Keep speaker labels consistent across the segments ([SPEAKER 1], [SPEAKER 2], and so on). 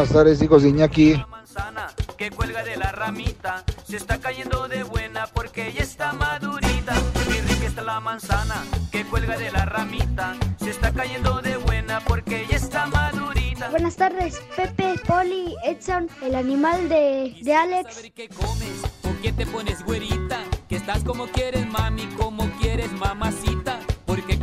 [SPEAKER 1] Buenas tardes, hijos de Iñaki.
[SPEAKER 2] que cuelga de la ramita se está cayendo de buena porque ya está madurita. Qué rica está la manzana que cuelga de la ramita se está cayendo de buena porque ya está madurita.
[SPEAKER 3] Buenas tardes, Pepe, Poli, Edson, el animal de, de Alex.
[SPEAKER 2] ¿Qué comes? ¿Por qué te pones güerita? Que estás como quieres, mami, como quieres, mamacita.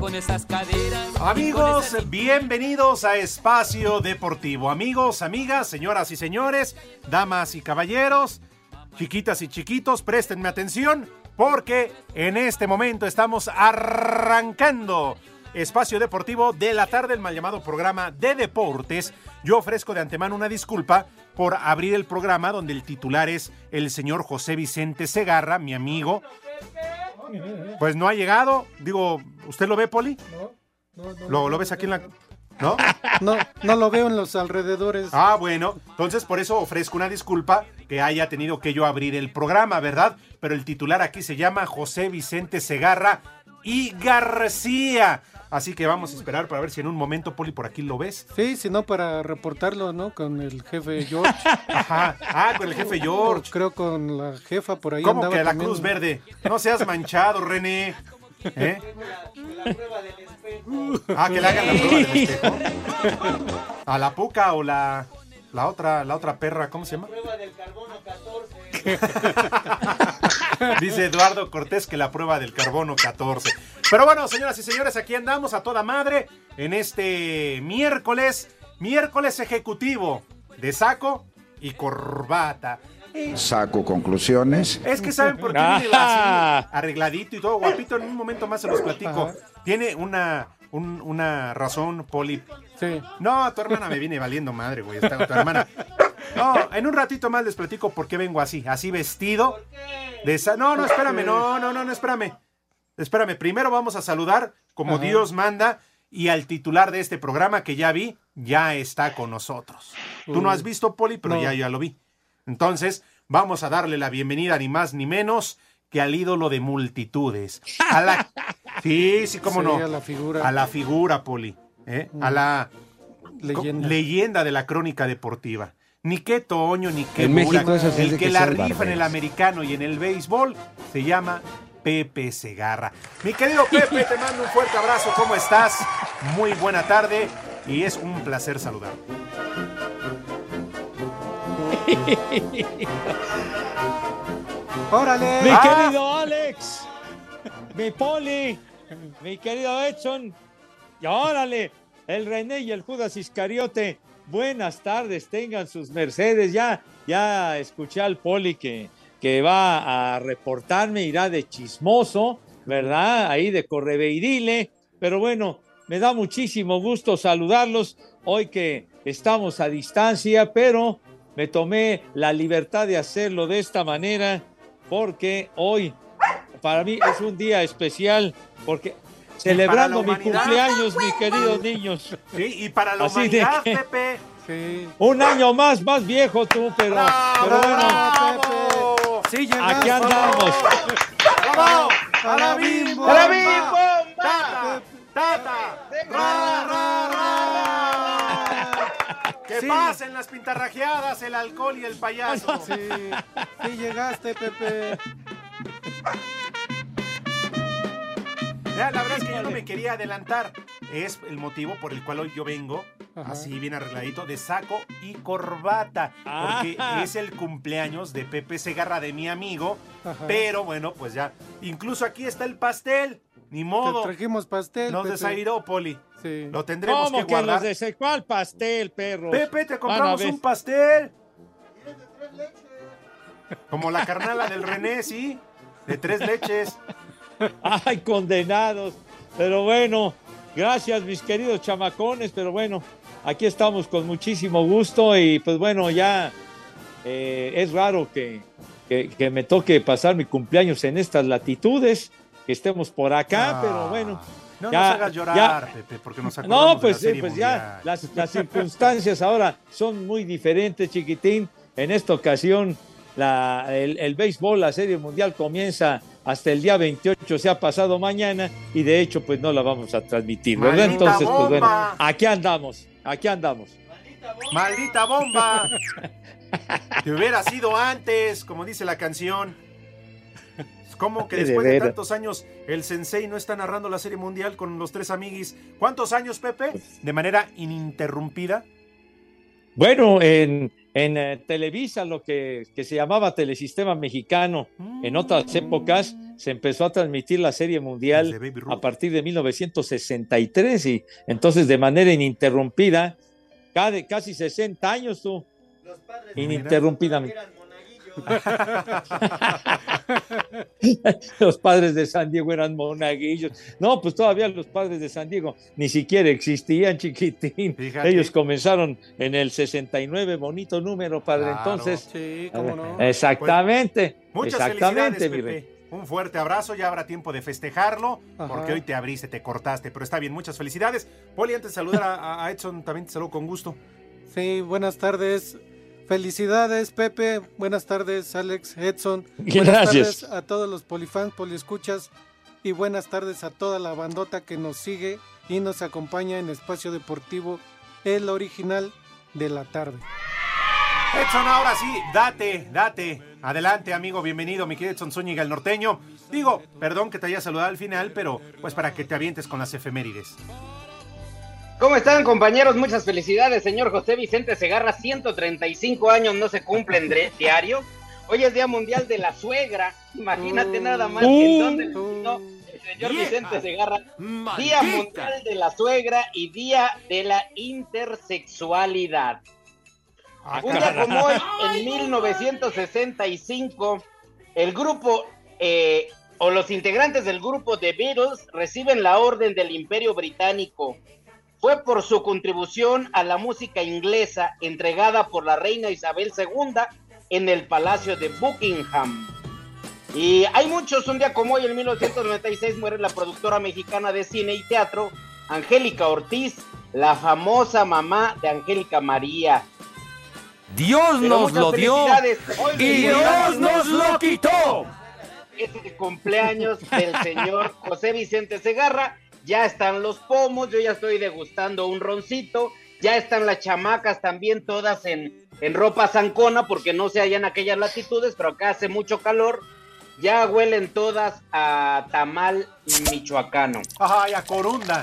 [SPEAKER 2] Con esas caderas.
[SPEAKER 4] Amigos, bienvenidos a Espacio Deportivo. Amigos, amigas, señoras y señores, damas y caballeros, chiquitas y chiquitos, préstenme atención porque en este momento estamos arrancando Espacio Deportivo de la tarde, el mal llamado programa de deportes. Yo ofrezco de antemano una disculpa por abrir el programa donde el titular es el señor José Vicente Segarra, mi amigo. Pues no ha llegado. Digo, ¿usted lo ve, Poli? ¿Lo, lo ves aquí en la.? ¿No?
[SPEAKER 5] No, no lo veo en los alrededores.
[SPEAKER 4] Ah, bueno. Entonces, por eso ofrezco una disculpa que haya tenido que yo abrir el programa, ¿verdad? Pero el titular aquí se llama José Vicente Segarra y García. Así que vamos a esperar para ver si en un momento, Poli, por aquí lo ves.
[SPEAKER 5] Sí, sino para reportarlo, ¿no? Con el jefe George.
[SPEAKER 4] Ajá. Ah, con el jefe George.
[SPEAKER 5] Creo con la jefa por ahí
[SPEAKER 4] ¿Cómo
[SPEAKER 5] andaba
[SPEAKER 4] que la
[SPEAKER 5] también.
[SPEAKER 4] Cruz Verde? No seas manchado, René. ¿Eh? Ah, que le hagan la prueba del espejo. A la puca o la, la otra, la otra perra, ¿cómo se llama? Dice Eduardo Cortés que la prueba del carbono 14. Pero bueno, señoras y señores, aquí andamos a toda madre en este miércoles, miércoles ejecutivo de saco y corbata.
[SPEAKER 1] Saco conclusiones.
[SPEAKER 4] Es que saben por qué viene así, arregladito y todo guapito. En un momento más se los platico. Tiene una, un- una razón, Poli.
[SPEAKER 5] Sí.
[SPEAKER 4] No, tu hermana me viene valiendo madre, güey. Está tu hermana. No, en un ratito más les platico por qué vengo así, así vestido. De esa... No, no, espérame, no, no, no, no, espérame. Espérame, primero vamos a saludar como
[SPEAKER 5] Ajá.
[SPEAKER 4] Dios manda y al titular de este programa que ya vi, ya está con nosotros. Tú no has visto, Poli, pero
[SPEAKER 5] No.
[SPEAKER 4] ya, ya lo vi. Entonces, vamos a darle la bienvenida ni más ni menos que al ídolo de multitudes. A la... Sí, sí, cómo
[SPEAKER 5] Sí,
[SPEAKER 4] no.
[SPEAKER 5] a la figura.
[SPEAKER 4] A la figura, Poli. ¿eh? A la
[SPEAKER 5] Leyenda.
[SPEAKER 4] leyenda de la crónica deportiva. Ni qué Toño, ni qué Burak.
[SPEAKER 6] México
[SPEAKER 4] El que
[SPEAKER 6] que
[SPEAKER 4] la rifa en el americano y en el béisbol se llama Pepe Segarra. Mi querido Pepe, te mando un fuerte abrazo. ¿Cómo estás? Muy buena tarde y es un placer saludar.
[SPEAKER 5] ¡Órale!
[SPEAKER 6] Mi
[SPEAKER 4] Ah.
[SPEAKER 6] querido Alex, mi Poli, mi querido Edson, y órale, el René y el Judas Iscariote. Buenas tardes, tengan sus mercedes. Ya, ya escuché al Poli que, que va a reportarme, irá de chismoso, ¿verdad? Ahí de correveirile. Pero bueno, me da muchísimo gusto saludarlos hoy que estamos a distancia, pero me tomé la libertad de hacerlo de esta manera porque hoy para mí es un día especial porque celebrando mi cumpleaños, mis queridos niños.
[SPEAKER 4] Sí, y para la
[SPEAKER 6] Así de
[SPEAKER 4] humanidad,
[SPEAKER 6] que-
[SPEAKER 4] Pepe.
[SPEAKER 5] Sí.
[SPEAKER 6] Un año más, más viejo tú, pero, pero bueno,
[SPEAKER 4] ¡Bravo!
[SPEAKER 5] Sí, llegaste.
[SPEAKER 6] aquí andamos.
[SPEAKER 4] ¡Bravo! ¡Tata! ¡Tata! ¡Ra, ra, ra! ¡Que
[SPEAKER 5] Sí.
[SPEAKER 4] pasen las pintarrajeadas, el alcohol y el payaso!
[SPEAKER 5] Sí, sí llegaste, Pepe.
[SPEAKER 4] Mira, la verdad es que yo no me quería adelantar. Es el motivo por el cual hoy yo vengo,
[SPEAKER 5] Ajá.
[SPEAKER 4] así bien arregladito, de saco y corbata. Porque
[SPEAKER 6] Ah.
[SPEAKER 4] es el cumpleaños de Pepe Segarra, de mi amigo.
[SPEAKER 5] Ajá.
[SPEAKER 4] Pero bueno, pues ya. Incluso aquí está el pastel. Ni
[SPEAKER 5] Te
[SPEAKER 4] modo.
[SPEAKER 5] trajimos pastel,
[SPEAKER 4] Nos
[SPEAKER 5] Pepe.
[SPEAKER 4] desairó, Poli.
[SPEAKER 5] Sí.
[SPEAKER 4] Lo tendremos
[SPEAKER 6] ¿Cómo
[SPEAKER 4] que
[SPEAKER 6] que
[SPEAKER 4] guardar.
[SPEAKER 6] de ese- ¿Cuál pastel, perro?
[SPEAKER 4] Pepe, te compramos un pastel. Como la carnala del René, sí. De tres leches.
[SPEAKER 6] Ay, condenados. Pero bueno, Gracias, mis queridos chamacones, pero bueno, aquí estamos con muchísimo gusto y pues bueno, ya eh, es raro que, que- que me toque pasar mi cumpleaños en estas latitudes, que estemos por acá,
[SPEAKER 4] Ah,
[SPEAKER 6] pero bueno.
[SPEAKER 4] No
[SPEAKER 6] ya-
[SPEAKER 4] nos hagas llorar,
[SPEAKER 6] ya-
[SPEAKER 4] Pepe, porque nos
[SPEAKER 6] No,
[SPEAKER 4] de
[SPEAKER 6] pues,
[SPEAKER 4] la
[SPEAKER 6] sí,
[SPEAKER 4] Serie
[SPEAKER 6] pues ya las, las circunstancias ahora son muy diferentes, chiquitín. En esta ocasión, la- el, el béisbol, la Serie Mundial comienza hasta el día 28, o sea, pasado mañana, y de hecho, pues no la vamos a transmitir, ¿verdad?
[SPEAKER 4] ¡Maldita
[SPEAKER 6] Entonces, pues bueno,
[SPEAKER 4] bomba!
[SPEAKER 6] aquí andamos, aquí andamos.
[SPEAKER 4] ¡Maldita bomba! Te hubiera sido antes, como dice la canción. ¿Cómo que
[SPEAKER 6] de
[SPEAKER 4] después de,
[SPEAKER 6] veras.
[SPEAKER 4] tantos años el Sensei no está narrando la serie mundial con los tres amiguis? ¿Cuántos años, Pepe? De manera ininterrumpida.
[SPEAKER 6] Bueno, en, en eh, Televisa, lo que, que se llamaba Telesistema Mexicano, en otras épocas se empezó a transmitir la Serie Mundial a partir de 1963 y entonces de manera ininterrumpida, cada, casi 60 años tú, ininterrumpidamente. los padres de San Diego eran monaguillos. No, pues todavía los padres de San Diego ni siquiera existían, chiquitín.
[SPEAKER 4] Fíjate.
[SPEAKER 6] Ellos comenzaron en el 69, bonito número, padre.
[SPEAKER 4] Claro.
[SPEAKER 6] Entonces,
[SPEAKER 5] Sí, cómo no.
[SPEAKER 6] exactamente,
[SPEAKER 4] Muchas
[SPEAKER 6] exactamente,
[SPEAKER 4] felicidades,
[SPEAKER 6] mi rey.
[SPEAKER 4] Un fuerte abrazo, ya habrá tiempo de festejarlo,
[SPEAKER 5] Ajá.
[SPEAKER 4] porque hoy te abriste, te cortaste, pero está bien, muchas felicidades. Poli, antes de saludar a, a Edson, también te saludo con gusto.
[SPEAKER 5] Sí, buenas tardes. Felicidades, Pepe. Buenas tardes, Alex, Edson. Buenas
[SPEAKER 6] Gracias.
[SPEAKER 5] tardes a todos los polifans, poliescuchas. Y buenas tardes a toda la bandota que nos sigue y nos acompaña en Espacio Deportivo, el original de la tarde.
[SPEAKER 4] Edson, ahora sí, date, date. Adelante, amigo, bienvenido, mi querido Edson Zúñiga, el norteño. Digo, perdón que te haya saludado al final, pero pues para que te avientes con las efemérides.
[SPEAKER 7] ¿Cómo están compañeros? Muchas felicidades, señor José Vicente Segarra. 135 años no se cumplen de- diario. Hoy es Día Mundial de la Suegra. Imagínate nada más que en dónde
[SPEAKER 5] Uh.
[SPEAKER 7] no, el señor. Vicente Segarra. Día Mundial de la Suegra y Día de la Intersexualidad.
[SPEAKER 4] Ah,
[SPEAKER 7] Un día como hoy, en 1965, el grupo eh, o los integrantes del grupo The Beatles reciben la Orden del Imperio Británico. Fue por su contribución a la música inglesa entregada por la reina Isabel II en el Palacio de Buckingham. Y hay muchos, un día como hoy, en 1996, muere la productora mexicana de cine y teatro, Angélica Ortiz, la famosa mamá de Angélica María.
[SPEAKER 8] Dios
[SPEAKER 7] Pero
[SPEAKER 8] nos lo dio y Dios nos lo quitó.
[SPEAKER 7] este cumpleaños del señor José Vicente Segarra. Ya están los pomos, yo ya estoy degustando un roncito. Ya están las chamacas también todas en, en ropa zancona porque no se hallan aquellas latitudes, pero acá hace mucho calor. Ya huelen todas a tamal michoacano.
[SPEAKER 4] Ay, a Corunda.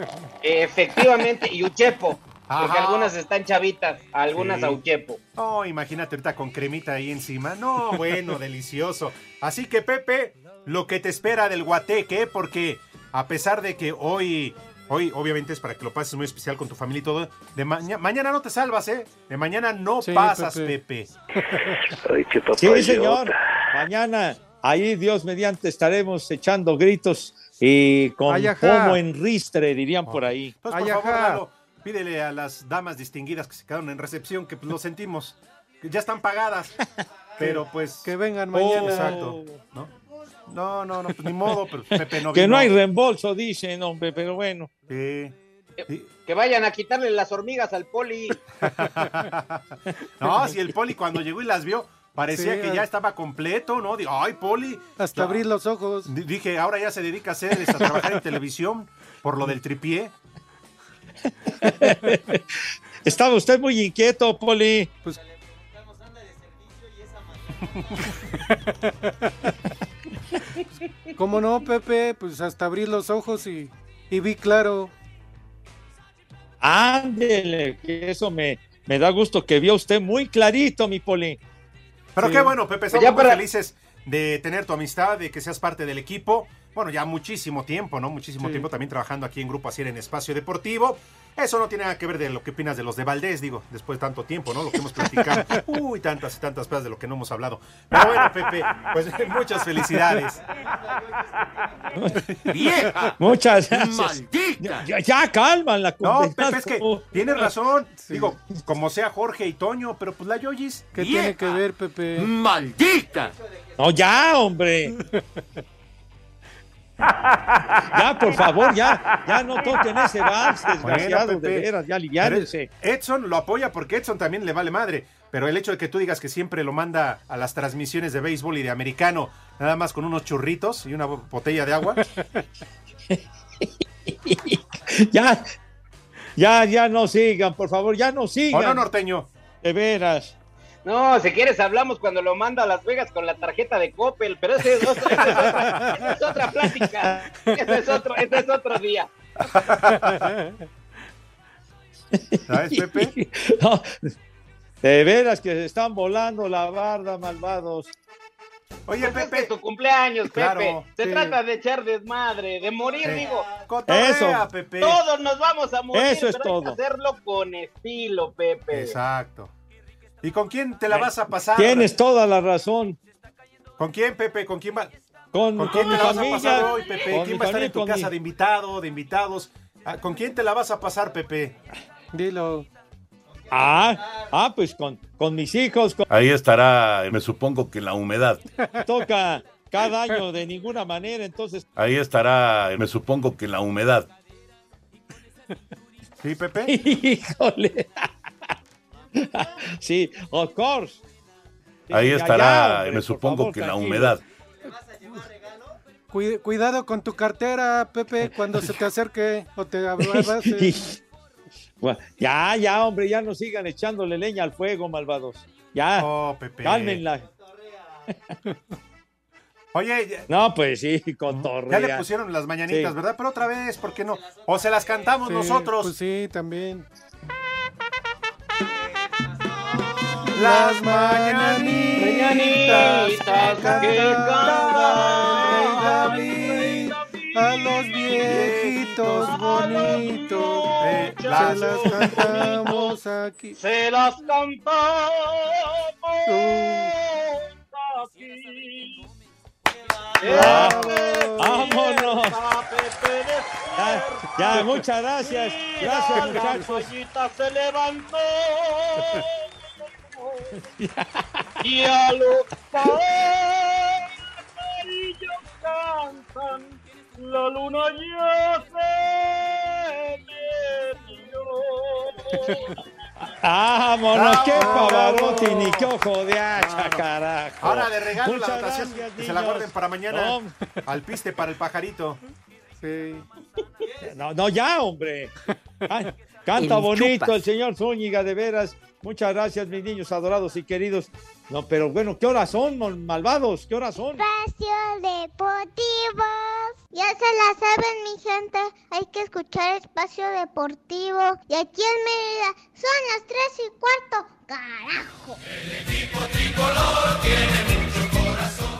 [SPEAKER 7] Efectivamente, y uchepo, porque
[SPEAKER 4] Ajá.
[SPEAKER 7] algunas están chavitas, algunas
[SPEAKER 4] Sí.
[SPEAKER 7] a uchepo.
[SPEAKER 4] Oh, imagínate ahorita con cremita ahí encima. No, bueno, delicioso. Así que, Pepe, lo que te espera del guateque, porque a pesar de que hoy, hoy obviamente es para que lo pases muy especial con tu familia y todo, de maña- mañana no te salvas, ¿eh? De mañana no
[SPEAKER 5] Sí,
[SPEAKER 4] pasas,
[SPEAKER 5] Pepe.
[SPEAKER 4] Pepe.
[SPEAKER 6] Sí, señor. Mañana, ahí Dios mediante, estaremos echando gritos y con
[SPEAKER 5] Ay,
[SPEAKER 6] pomo en ristre, dirían por ahí.
[SPEAKER 4] Entonces, por
[SPEAKER 5] Ay,
[SPEAKER 4] favor. Lalo, pídele a las damas distinguidas que se quedaron en recepción que pues, lo sentimos, que ya están pagadas, pero pues...
[SPEAKER 5] Que vengan
[SPEAKER 6] Oh,
[SPEAKER 5] mañana.
[SPEAKER 4] Exacto, ¿no? No, no, no, pues ni modo, pero Pepe no
[SPEAKER 6] Que
[SPEAKER 4] vino.
[SPEAKER 6] no hay reembolso, dicen, hombre, pero bueno.
[SPEAKER 4] Sí. Sí.
[SPEAKER 7] Que vayan a quitarle las hormigas al poli.
[SPEAKER 4] No, si el Poli cuando llegó y las vio, parecía
[SPEAKER 5] Sí,
[SPEAKER 4] que ya estaba completo, ¿no? Digo, ay, Poli.
[SPEAKER 5] Hasta
[SPEAKER 4] Ya.
[SPEAKER 5] abrir los ojos.
[SPEAKER 4] Dije, ahora ya se dedica a hacer, a trabajar en televisión por lo del tripié.
[SPEAKER 6] Estaba usted muy inquieto, Poli.
[SPEAKER 5] Pues ¿Cómo no, Pepe? Pues hasta abrir los ojos y, y vi claro.
[SPEAKER 6] Ándele, que eso me, me da gusto que vio usted muy clarito, mi Poli.
[SPEAKER 4] Pero
[SPEAKER 5] Sí.
[SPEAKER 4] qué bueno, Pepe, estamos
[SPEAKER 7] Ya
[SPEAKER 4] muy
[SPEAKER 7] para-
[SPEAKER 4] felices de tener tu amistad, de que seas parte del equipo. Bueno, ya muchísimo tiempo, ¿no? Muchísimo
[SPEAKER 5] Sí.
[SPEAKER 4] tiempo también trabajando aquí en Grupo Asier en Espacio Deportivo. Eso no tiene nada que ver de lo que opinas de los de Valdés, digo, después de tanto tiempo, ¿no? Lo que hemos platicado. Uy, tantas y tantas cosas de lo que no hemos hablado. Pero bueno, Pepe, pues muchas felicidades.
[SPEAKER 9] ¡Vieja!
[SPEAKER 6] Muchas gracias.
[SPEAKER 9] ¡Maldita!
[SPEAKER 6] Ya, ya calman la
[SPEAKER 4] No. Pepe, es que tienes razón. Digo, como sea Jorge y Toño, pero pues la Yoyis.
[SPEAKER 5] ¿Qué
[SPEAKER 9] Vieja.
[SPEAKER 5] tiene que ver, Pepe?
[SPEAKER 9] ¡Maldita!
[SPEAKER 6] No, ya, hombre. Ya, por favor, ya, ya no toquen ese vals, desgraciado,
[SPEAKER 4] Bueno,
[SPEAKER 6] de veras, ya
[SPEAKER 4] pero
[SPEAKER 6] aliviánense.
[SPEAKER 4] Edson lo apoya porque Edson también le vale madre. Pero el hecho de que tú digas que siempre lo manda a las transmisiones de béisbol y de americano, nada más con unos churritos y una botella de agua.
[SPEAKER 6] Ya, ya, ya no sigan, por favor, ya no
[SPEAKER 4] ¿O
[SPEAKER 6] sigan.
[SPEAKER 4] no, norteño?
[SPEAKER 6] De veras.
[SPEAKER 7] No, si quieres hablamos cuando lo manda a Las Vegas con la tarjeta de Coppel, pero ese es otro- esa es otra, esa es otra plática. Ese es otro, ese es otro día.
[SPEAKER 4] ¿Sabes, Pepe?
[SPEAKER 6] No, de veras que se están volando la barda, malvados.
[SPEAKER 4] Oye,
[SPEAKER 7] Pues
[SPEAKER 4] Pepe.
[SPEAKER 7] es tu cumpleaños, Pepe.
[SPEAKER 4] Claro,
[SPEAKER 7] Se
[SPEAKER 5] sí.
[SPEAKER 7] trata de echar desmadre, de morir,
[SPEAKER 4] Sí.
[SPEAKER 7] digo.
[SPEAKER 4] Cotorrea,
[SPEAKER 6] Eso.
[SPEAKER 4] Pepe.
[SPEAKER 7] Todos nos vamos a morir,
[SPEAKER 6] Eso es
[SPEAKER 7] pero hay que
[SPEAKER 6] todo.
[SPEAKER 7] hacerlo con estilo, Pepe.
[SPEAKER 4] Exacto. ¿Y con quién te la vas a pasar?
[SPEAKER 6] Tienes toda la razón.
[SPEAKER 4] ¿Con quién, Pepe? ¿Con quién va?
[SPEAKER 6] Con,
[SPEAKER 4] ¿Con
[SPEAKER 6] con
[SPEAKER 4] quién
[SPEAKER 6] mi
[SPEAKER 4] te la vas a pasar hoy, Pepe?
[SPEAKER 6] con
[SPEAKER 4] ¿Quién va a estar en tu
[SPEAKER 6] con
[SPEAKER 4] casa
[SPEAKER 6] mi-
[SPEAKER 4] de invitado, de invitados? Ah, ¿Con quién te la vas a pasar, Pepe?
[SPEAKER 5] Dilo.
[SPEAKER 6] Ah, ah, pues con, con mis hijos, con-
[SPEAKER 10] Ahí estará, me supongo que la humedad.
[SPEAKER 6] toca cada año de ninguna manera, entonces,
[SPEAKER 10] Ahí estará, me supongo que la humedad.
[SPEAKER 4] ¿Sí, Pepe?
[SPEAKER 6] híjole. sí, of course.
[SPEAKER 10] Ahí estará,
[SPEAKER 6] hombre,
[SPEAKER 10] me supongo
[SPEAKER 6] favor,
[SPEAKER 10] que la humedad.
[SPEAKER 5] Cuid- cuidado con tu cartera, Pepe, cuando se te acerque o te abrace.
[SPEAKER 6] Bueno, ya, ya, hombre, ya no sigan echándole leña al fuego, malvados. Ya,
[SPEAKER 4] Oh, Pepe.
[SPEAKER 6] cálmenla.
[SPEAKER 4] Oye, ya,
[SPEAKER 6] No, pues sí, con
[SPEAKER 4] ya le pusieron las mañanitas,
[SPEAKER 6] Sí.
[SPEAKER 4] ¿verdad? Pero otra vez, ¿por qué no? O se las cantamos
[SPEAKER 5] Sí,
[SPEAKER 4] nosotros.
[SPEAKER 5] Pues sí, también.
[SPEAKER 4] Las mañanitas.
[SPEAKER 7] Mañanitas que
[SPEAKER 5] Rey
[SPEAKER 7] cantan.
[SPEAKER 5] David, a los viejitos bonitos,
[SPEAKER 4] Eh,
[SPEAKER 5] se
[SPEAKER 4] las-
[SPEAKER 5] cantamos aquí.
[SPEAKER 7] Se las cantamos aquí.
[SPEAKER 5] Bravo.
[SPEAKER 6] Vámonos. Ya, ya, muchas gracias. Gracias, muchachos.
[SPEAKER 7] campañita se levantó. y a los amarillos cantan, la luna ya se metió.
[SPEAKER 6] Vámonos, qué pavarotti, ni qué ojo de hacha, carajo.
[SPEAKER 4] Ahora de regalo
[SPEAKER 6] Muchas
[SPEAKER 4] la
[SPEAKER 6] gracias,
[SPEAKER 4] que se la guarden para mañana.
[SPEAKER 6] No,
[SPEAKER 4] Al piste para el pajarito.
[SPEAKER 5] Sí.
[SPEAKER 6] No, no, ya, hombre. Ay, canta
[SPEAKER 9] El
[SPEAKER 6] bonito
[SPEAKER 9] chupas.
[SPEAKER 6] el señor Zúñiga, de veras. Muchas gracias, mis niños adorados y queridos. No, pero bueno, ¿qué horas son, malvados? ¿Qué horas son?
[SPEAKER 3] Espacio Deportivo. Ya se la saben, mi gente. Hay que escuchar Espacio Deportivo. Y aquí en Mérida son las tres y cuarto. ¡Carajo!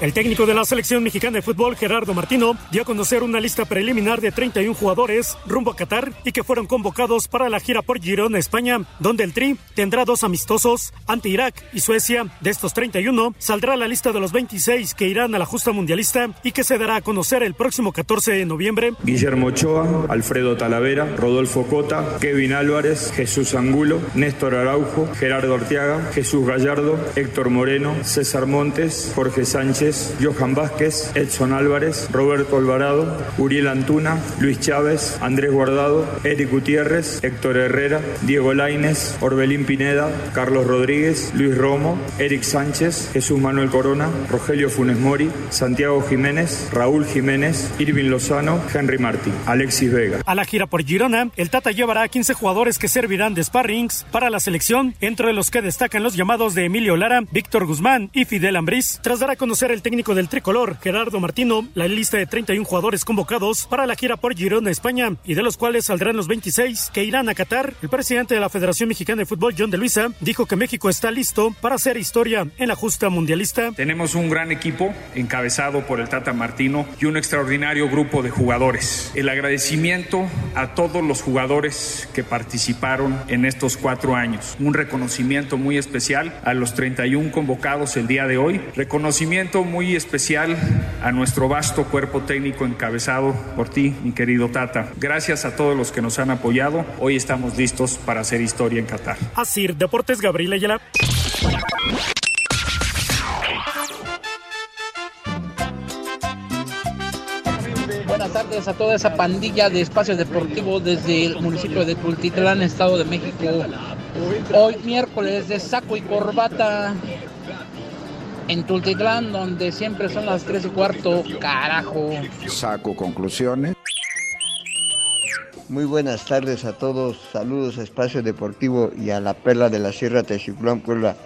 [SPEAKER 11] El técnico de la selección mexicana de fútbol, Gerardo Martino, dio a conocer una lista preliminar de 31 jugadores rumbo a Qatar y que fueron convocados para la gira por Girona, España, donde el Tri tendrá dos amistosos ante Irak y Suecia. De estos 31, saldrá la lista de los 26 que irán a la justa mundialista y que se dará a conocer el próximo 14 de noviembre.
[SPEAKER 12] Guillermo Ochoa, Alfredo Talavera, Rodolfo Cota, Kevin Álvarez, Jesús Angulo, Néstor Araujo, Gerardo Arteaga, Jesús Gallardo, Héctor Moreno, César Montes, Jorge Sánchez, Johan Vázquez, Edson Álvarez, Roberto Alvarado, Uriel Antuna, Luis Chávez, Andrés Guardado, Eric Gutiérrez, Héctor Herrera, Diego Laines, Orbelín Pineda, Carlos Rodríguez, Luis Romo, Eric Sánchez, Jesús Manuel Corona, Rogelio Funes Mori, Santiago Jiménez, Raúl Jiménez, Irving Lozano, Henry Martí, Alexis Vega.
[SPEAKER 11] A la gira por Girona, el Tata llevará a 15 jugadores que servirán de sparrings para la selección, entre los que destacan los llamados de Emilio Lara, Víctor Guzmán y Fidel Ambriz. Tras dar a conocer el el técnico del tricolor, Gerardo Martino, la lista de 31 jugadores convocados para la gira por Girona, España, y de los cuales saldrán los 26 que irán a Qatar. El presidente de la Federación Mexicana de Fútbol, John de Luisa, dijo que México está listo para hacer historia en la justa mundialista.
[SPEAKER 12] Tenemos un gran equipo encabezado por el Tata Martino y un extraordinario grupo de jugadores. El agradecimiento a todos los jugadores que participaron en estos cuatro años. Un reconocimiento muy especial a los 31 convocados el día de hoy. Reconocimiento muy especial a nuestro vasto cuerpo técnico encabezado por ti, mi querido Tata. Gracias a todos los que nos han apoyado. Hoy estamos listos para hacer historia en Qatar.
[SPEAKER 11] Así, Deportes Gabriel Ayala.
[SPEAKER 13] Buenas tardes a toda esa pandilla de espacios deportivos desde el municipio de Tultitlán, Estado de México. Hoy miércoles de saco y corbata en Tultitlán, donde siempre son las 3 y cuarto. Carajo.
[SPEAKER 1] Saco conclusiones.
[SPEAKER 14] Muy buenas tardes a todos. Saludos a Espacio Deportivo y a la Perla de la Sierra Texiclán, Puebla.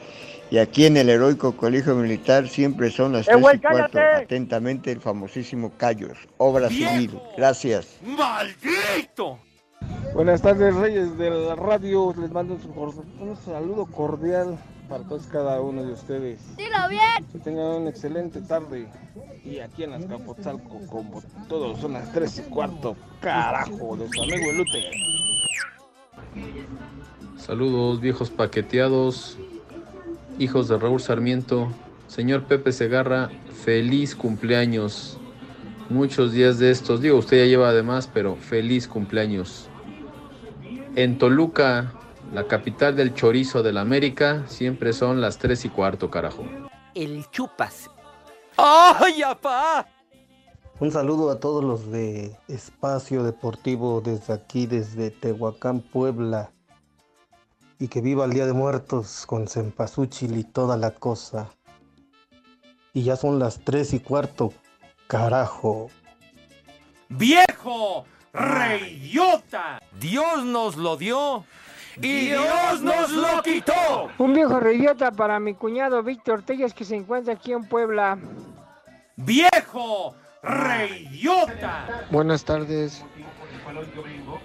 [SPEAKER 14] Y aquí en el heroico Colegio Militar siempre son las
[SPEAKER 15] ¡Eh,
[SPEAKER 14] 3
[SPEAKER 15] güey,
[SPEAKER 14] y cuarto. Atentamente el famosísimo Callos, obra civil. Gracias.
[SPEAKER 9] ¡Maldito!
[SPEAKER 16] Buenas tardes, Reyes de la radio. Les mando un saludo cordial para todos cada uno de ustedes.
[SPEAKER 3] Dilo bien.
[SPEAKER 16] Que tengan una excelente tarde. Y aquí en Azcapotzalco, como todos, son las 3 y cuarto. Carajo, de su amigo Elute.
[SPEAKER 17] Saludos viejos paqueteados, hijos de Raúl Sarmiento, señor Pepe Segarra, feliz cumpleaños. Muchos días de estos, digo, usted ya lleva además, pero feliz cumpleaños. En Toluca, la capital del chorizo de la América, siempre son las 3 y cuarto, carajo.
[SPEAKER 9] El chupas. ¡Ay, apá!
[SPEAKER 18] Un saludo a todos los de Espacio Deportivo desde aquí, desde Tehuacán, Puebla. Y que viva el Día de Muertos con cempasúchil y toda la cosa. Y ya son las tres y cuarto, carajo.
[SPEAKER 9] ¡Viejo! ¡Reyota! Dios nos lo dio y Dios nos lo quitó.
[SPEAKER 15] Un viejo reyota para mi cuñado Víctor Tellas que se encuentra aquí en Puebla.
[SPEAKER 9] ¡Viejo! ¡Reyota!
[SPEAKER 19] Buenas tardes,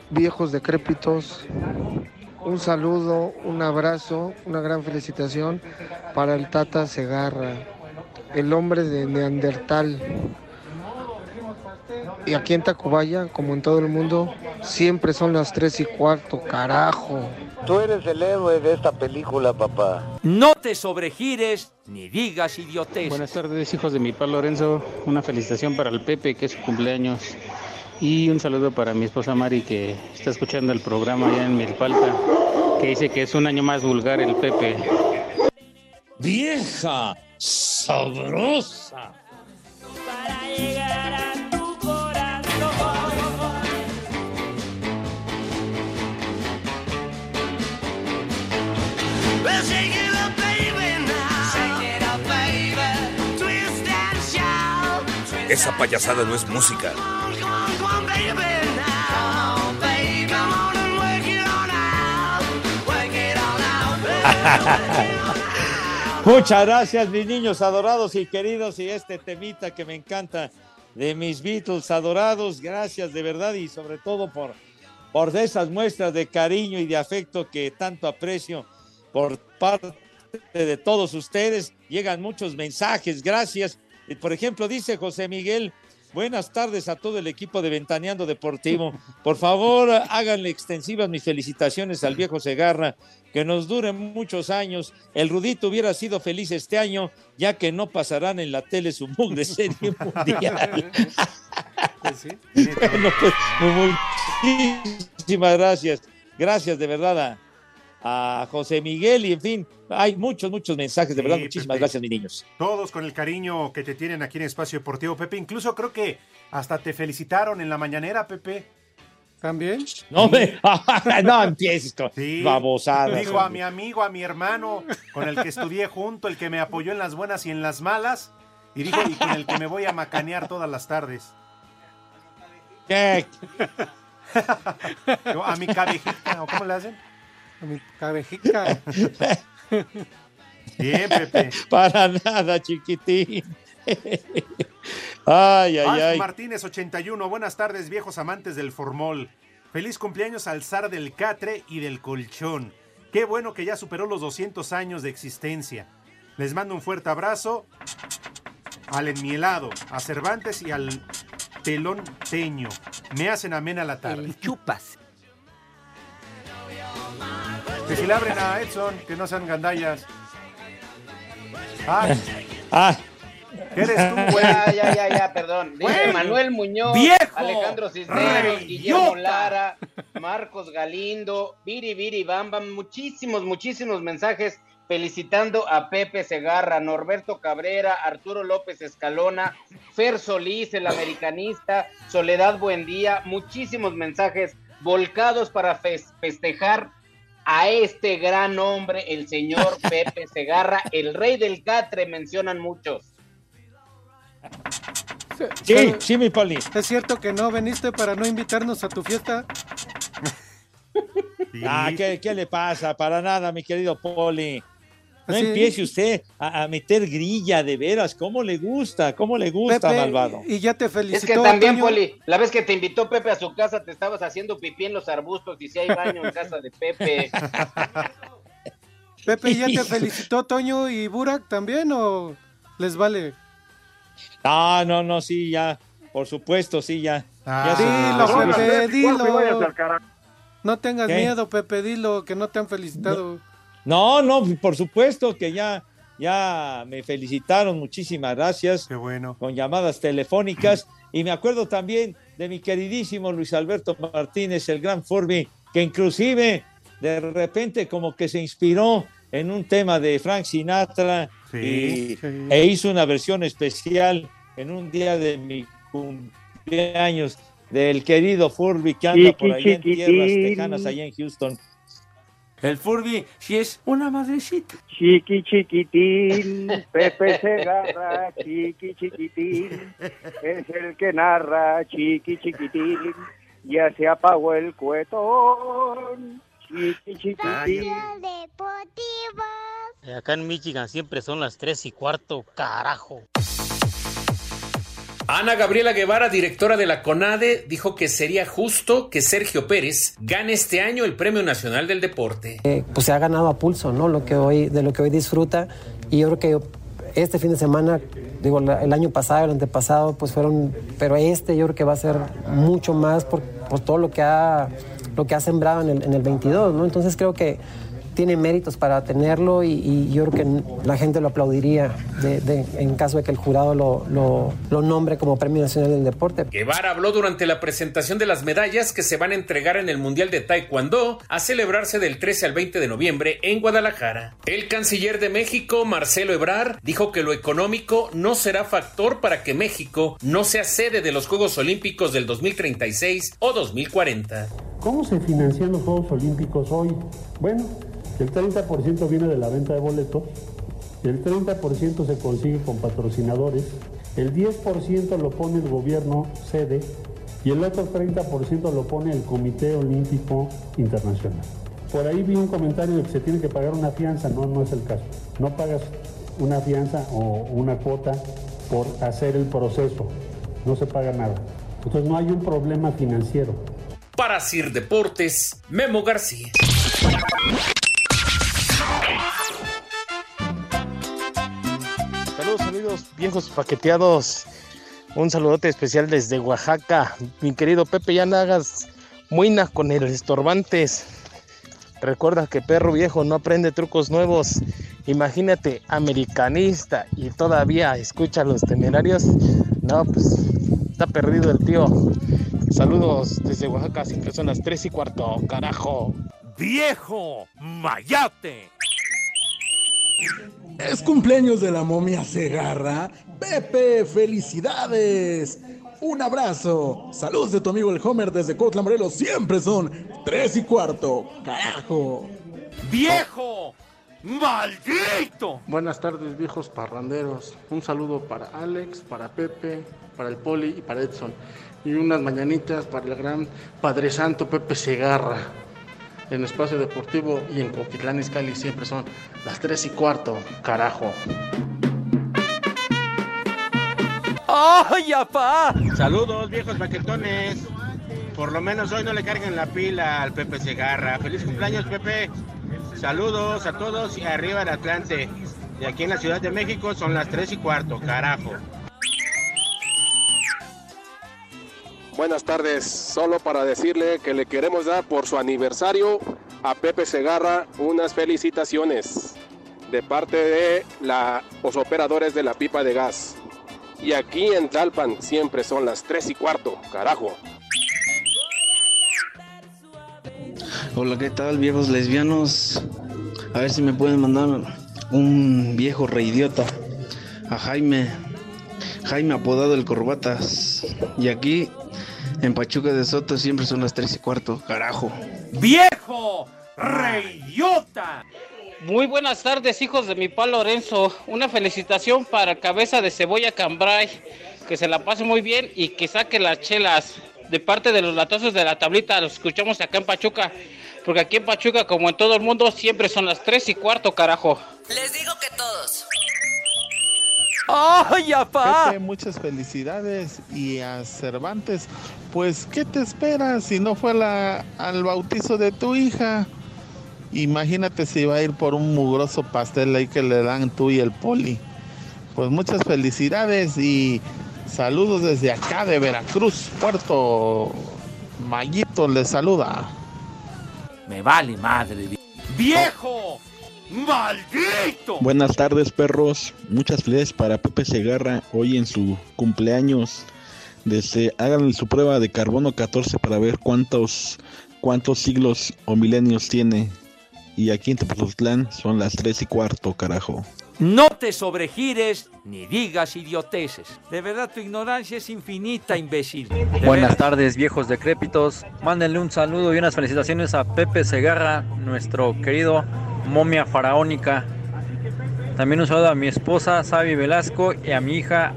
[SPEAKER 19] viejos decrépitos. Un saludo, un abrazo, una gran felicitación para el Tata Segarra, el hombre de Neandertal. Y aquí en Tacubaya, como en todo el mundo, siempre son las tres y cuarto, carajo.
[SPEAKER 20] Tú eres el héroe de esta película, papá.
[SPEAKER 9] No te sobregires ni digas idiotez.
[SPEAKER 21] Buenas tardes, hijos de mi padre Lorenzo. Una felicitación para el Pepe, que es su cumpleaños. Y un saludo para mi esposa Mari, que está escuchando el programa allá en Milpalta, que dice que es un año más vulgar el Pepe.
[SPEAKER 6] ¡Vieja! ¡Sabrosa!
[SPEAKER 2] Work it on out, baby.
[SPEAKER 6] Muchas gracias, mis niños adorados y queridos, y este temita que me encanta de mis Beatles adorados. Gracias de verdad y sobre todo por, por esas muestras de cariño y de afecto que tanto aprecio por parte de todos ustedes. Llegan muchos mensajes, gracias. Por ejemplo, dice José Miguel, buenas tardes a todo el equipo de Ventaneando Deportivo. Por favor, háganle extensivas mis felicitaciones al viejo Segarra, que nos dure muchos años. El Rudito hubiera sido feliz este año, ya que no pasarán en la tele su mugre serie mundial. Bueno, pues, muchísimas gracias. Gracias de verdad a, a José Miguel y en fin, hay muchos, muchos mensajes. De verdad, muchísimas
[SPEAKER 4] Pepe.
[SPEAKER 6] gracias, mis niños.
[SPEAKER 4] Todos con el cariño que te tienen aquí en Espacio Deportivo, Pepe. Incluso creo que hasta te felicitaron en la mañanera, Pepe.
[SPEAKER 5] ¿También?
[SPEAKER 6] No me, no empieces con
[SPEAKER 4] Sí.
[SPEAKER 6] babosadas.
[SPEAKER 4] Dijo a mi amigo, a mi hermano, con el que estudié junto, el que me apoyó en las buenas y en las malas. Y dijo, y con el que me voy a macanear todas las tardes.
[SPEAKER 6] ¿Qué?
[SPEAKER 4] A mi cabejita, ¿o cómo le hacen?
[SPEAKER 5] A mi cabejica.
[SPEAKER 4] Bien, Pepe.
[SPEAKER 6] Para nada, chiquitín. Ay, ay,
[SPEAKER 4] Alf
[SPEAKER 6] ay.
[SPEAKER 4] Martínez 81, buenas tardes viejos amantes del formol. Feliz cumpleaños al zar del catre y del colchón. Qué bueno que ya superó los 200 años de existencia. Les mando un fuerte abrazo al enmielado, a Cervantes y al pelón teño. Me hacen amena la tarde.
[SPEAKER 9] chupas.
[SPEAKER 4] Que si le abren a Edson, que no sean gandallas. Ah,
[SPEAKER 6] Ah,
[SPEAKER 4] ¿qué eres tú, güey?
[SPEAKER 7] Ya, ya, ya, ya, perdón. Dice
[SPEAKER 4] Güey.
[SPEAKER 7] Manuel Muñoz,
[SPEAKER 9] Viejo.
[SPEAKER 7] Alejandro Cisneros. Guillermo Lara, Marcos Galindo, Viri Viri Bamba, muchísimos, muchísimos mensajes felicitando a Pepe Segarra, Norberto Cabrera, Arturo López Escalona, Fer Solís, el americanista, Soledad Buendía, muchísimos mensajes volcados para fes- festejar a este gran hombre, el señor Pepe Segarra, el rey del catre, mencionan muchos.
[SPEAKER 6] sí, sí, mi Poli.
[SPEAKER 5] ¿Es cierto que no viniste para no invitarnos a tu fiesta?
[SPEAKER 6] Ah, ¿qué, qué le pasa? Para nada, mi querido Poli. No
[SPEAKER 5] Así-
[SPEAKER 6] empiece usted a, a meter grilla de veras. ¿Cómo le gusta? ¿Cómo le gusta,
[SPEAKER 5] Pepe,
[SPEAKER 6] malvado?
[SPEAKER 5] Y ya te
[SPEAKER 7] Es
[SPEAKER 5] felicitó.
[SPEAKER 7] que también. Poli, la vez que te invitó Pepe a su casa, te estabas haciendo pipí en los arbustos y si hay baño en casa de Pepe.
[SPEAKER 5] Pepe, ¿ya te felicitó Toño y Burak también o les vale?
[SPEAKER 6] Ah, no, no, sí, ya. Por supuesto, sí, ya. ya se-
[SPEAKER 5] dilo, Pepe, dilo. No tengas
[SPEAKER 6] ¿Qué?
[SPEAKER 5] miedo, Pepe, dilo, que no te han felicitado.
[SPEAKER 6] No, no, por supuesto que ya, ya me felicitaron, muchísimas gracias.
[SPEAKER 4] Qué bueno.
[SPEAKER 6] Con llamadas telefónicas. Y me acuerdo también de mi queridísimo Luis Alberto Martínez, el gran Forby, que inclusive de repente como que se inspiró en un tema de Frank Sinatra
[SPEAKER 4] Sí,
[SPEAKER 6] y-
[SPEAKER 4] sí.
[SPEAKER 6] e hizo una versión especial en un día de mi cumpleaños del querido Furby que anda por allá en tierras tejanas, allá en Houston.
[SPEAKER 9] El Furby, si es una madrecita.
[SPEAKER 20] Chiqui chiquitín, Pepe Segarra, chiqui chiquitín, es el que narra, chiqui chiquitín, ya se apagó el cuetón, chiqui chiquitín.
[SPEAKER 3] Deportivos.
[SPEAKER 22] Acá en Michigan siempre son las 3 y cuarto, carajo.
[SPEAKER 23] Ana Gabriela Guevara, directora de la CONADE, dijo que sería justo que Sergio Pérez gane este año el Premio Nacional del Deporte.
[SPEAKER 24] Eh, pues se ha ganado a pulso, ¿no? Lo que hoy, de lo que hoy disfruta. Y yo creo que este fin de semana, digo, el año pasado, el antepasado, pues fueron, pero este yo creo que va a ser mucho más por, todo lo que ha, sembrado en el 22, ¿no? Entonces creo que tiene méritos para tenerlo y, y yo creo que la gente lo aplaudiría de- de- en caso de que el jurado lo, lo, lo nombre como Premio Nacional del Deporte.
[SPEAKER 23] Guevara habló durante la presentación de las medallas que se van a entregar en el Mundial de Taekwondo a celebrarse del 13 al 20 de noviembre en Guadalajara. El canciller de México, Marcelo Ebrard, dijo que lo económico no será factor para que México no sea sede de los Juegos Olímpicos del 2036 o 2040.
[SPEAKER 25] ¿Cómo se financian los Juegos Olímpicos hoy? Bueno, el 30% viene de la venta de boletos, el 30% se consigue con patrocinadores, el 10% lo pone el gobierno sede y el otro 30% lo pone el Comité Olímpico Internacional. Por ahí vi un comentario de que se tiene que pagar una fianza, no, no es el caso. No pagas una fianza o una cuota por hacer el proceso, no se paga nada. Entonces no hay un problema financiero.
[SPEAKER 23] Para Sir Deportes, Memo García.
[SPEAKER 22] Saludos, amigos viejos paqueteados. Un saludote especial desde Oaxaca. Mi querido Pepe, ya no hagas muina con el estorbantes. Recuerda que perro viejo no aprende trucos nuevos. Imagínate, americanista y todavía escucha los temerarios. No, pues está perdido el tío. Saludos desde Oaxaca, siempre son las 3 y cuarto, carajo.
[SPEAKER 9] ¡Viejo! ¡Mayate!
[SPEAKER 26] Es cumpleaños de la momia Segarra. Pepe, felicidades. Un abrazo. Saludos de tu amigo el Homer desde Cotla Morelos. Siempre son tres y cuarto. Carajo.
[SPEAKER 9] ¡Viejo! ¡Maldito!
[SPEAKER 27] Buenas tardes, viejos parranderos. Un saludo para Alex, para Pepe, para el Poli y para Edson. Y unas mañanitas para el gran Padre Santo Pepe Segarra. En Espacio Deportivo y en Coquitlán Izcalli siempre son las 3 y cuarto. Carajo.
[SPEAKER 9] ¡Ay, apá!
[SPEAKER 28] Saludos, viejos paquetones. Por lo menos hoy no le carguen la pila al Pepe Segarra. Feliz cumpleaños, Pepe. Saludos a todos y arriba el Atlante. Y aquí en la Ciudad de México son las 3 y cuarto, carajo.
[SPEAKER 29] Buenas tardes, solo para decirle que le queremos dar por su aniversario a Pepe Segarra unas felicitaciones de parte de los operadores de la pipa de gas. Y aquí en Talpan siempre son las 3 y cuarto, carajo.
[SPEAKER 30] Hola, ¿qué tal, viejos lesbianos? A ver si me pueden mandar un viejo reidiota a Jaime. Jaime apodado el Corbatas. Y aquí, en Pachuca de Soto, siempre son las 3 y cuarto, carajo.
[SPEAKER 9] ¡Viejo! ¡Reyota!
[SPEAKER 31] Muy buenas tardes, hijos de mi pa Lorenzo. Una felicitación para Cabeza de Cebolla Cambray. Que se la pase muy bien y que saque las chelas. De parte de los latosos de la tablita, los escuchamos acá en Pachuca. Porque aquí en Pachuca, como en todo el mundo, siempre son las 3 y cuarto, carajo.
[SPEAKER 32] Les digo que todos.
[SPEAKER 9] ¡Ay, apá!
[SPEAKER 33] Pepe, muchas felicidades. Y a Cervantes, pues, ¿qué te esperas si no fue la, al bautizo de tu hija? Imagínate si va a ir por un mugroso pastel ahí que le dan tú y el poli. Pues muchas felicidades y saludos desde acá de Veracruz, Puerto Mayito les saluda.
[SPEAKER 9] Me vale madre. ¡Viejo! ¡Maldito!
[SPEAKER 26] Buenas tardes, perros. Muchas felicidades para Pepe Segarra hoy en su cumpleaños. Desde, hagan su prueba de carbono 14 para ver cuántos, cuántos siglos o milenios tiene. Y aquí en Tepoztlán son las 3 y cuarto, carajo.
[SPEAKER 9] No te sobregires ni digas idioteces. De verdad, tu ignorancia es infinita, imbécil. De
[SPEAKER 34] Buenas tardes, viejos decrépitos. Mándenle un saludo y unas felicitaciones a Pepe Segarra, nuestro querido momia faraónica. También un saludo a mi esposa Sabi Velasco y a mi hija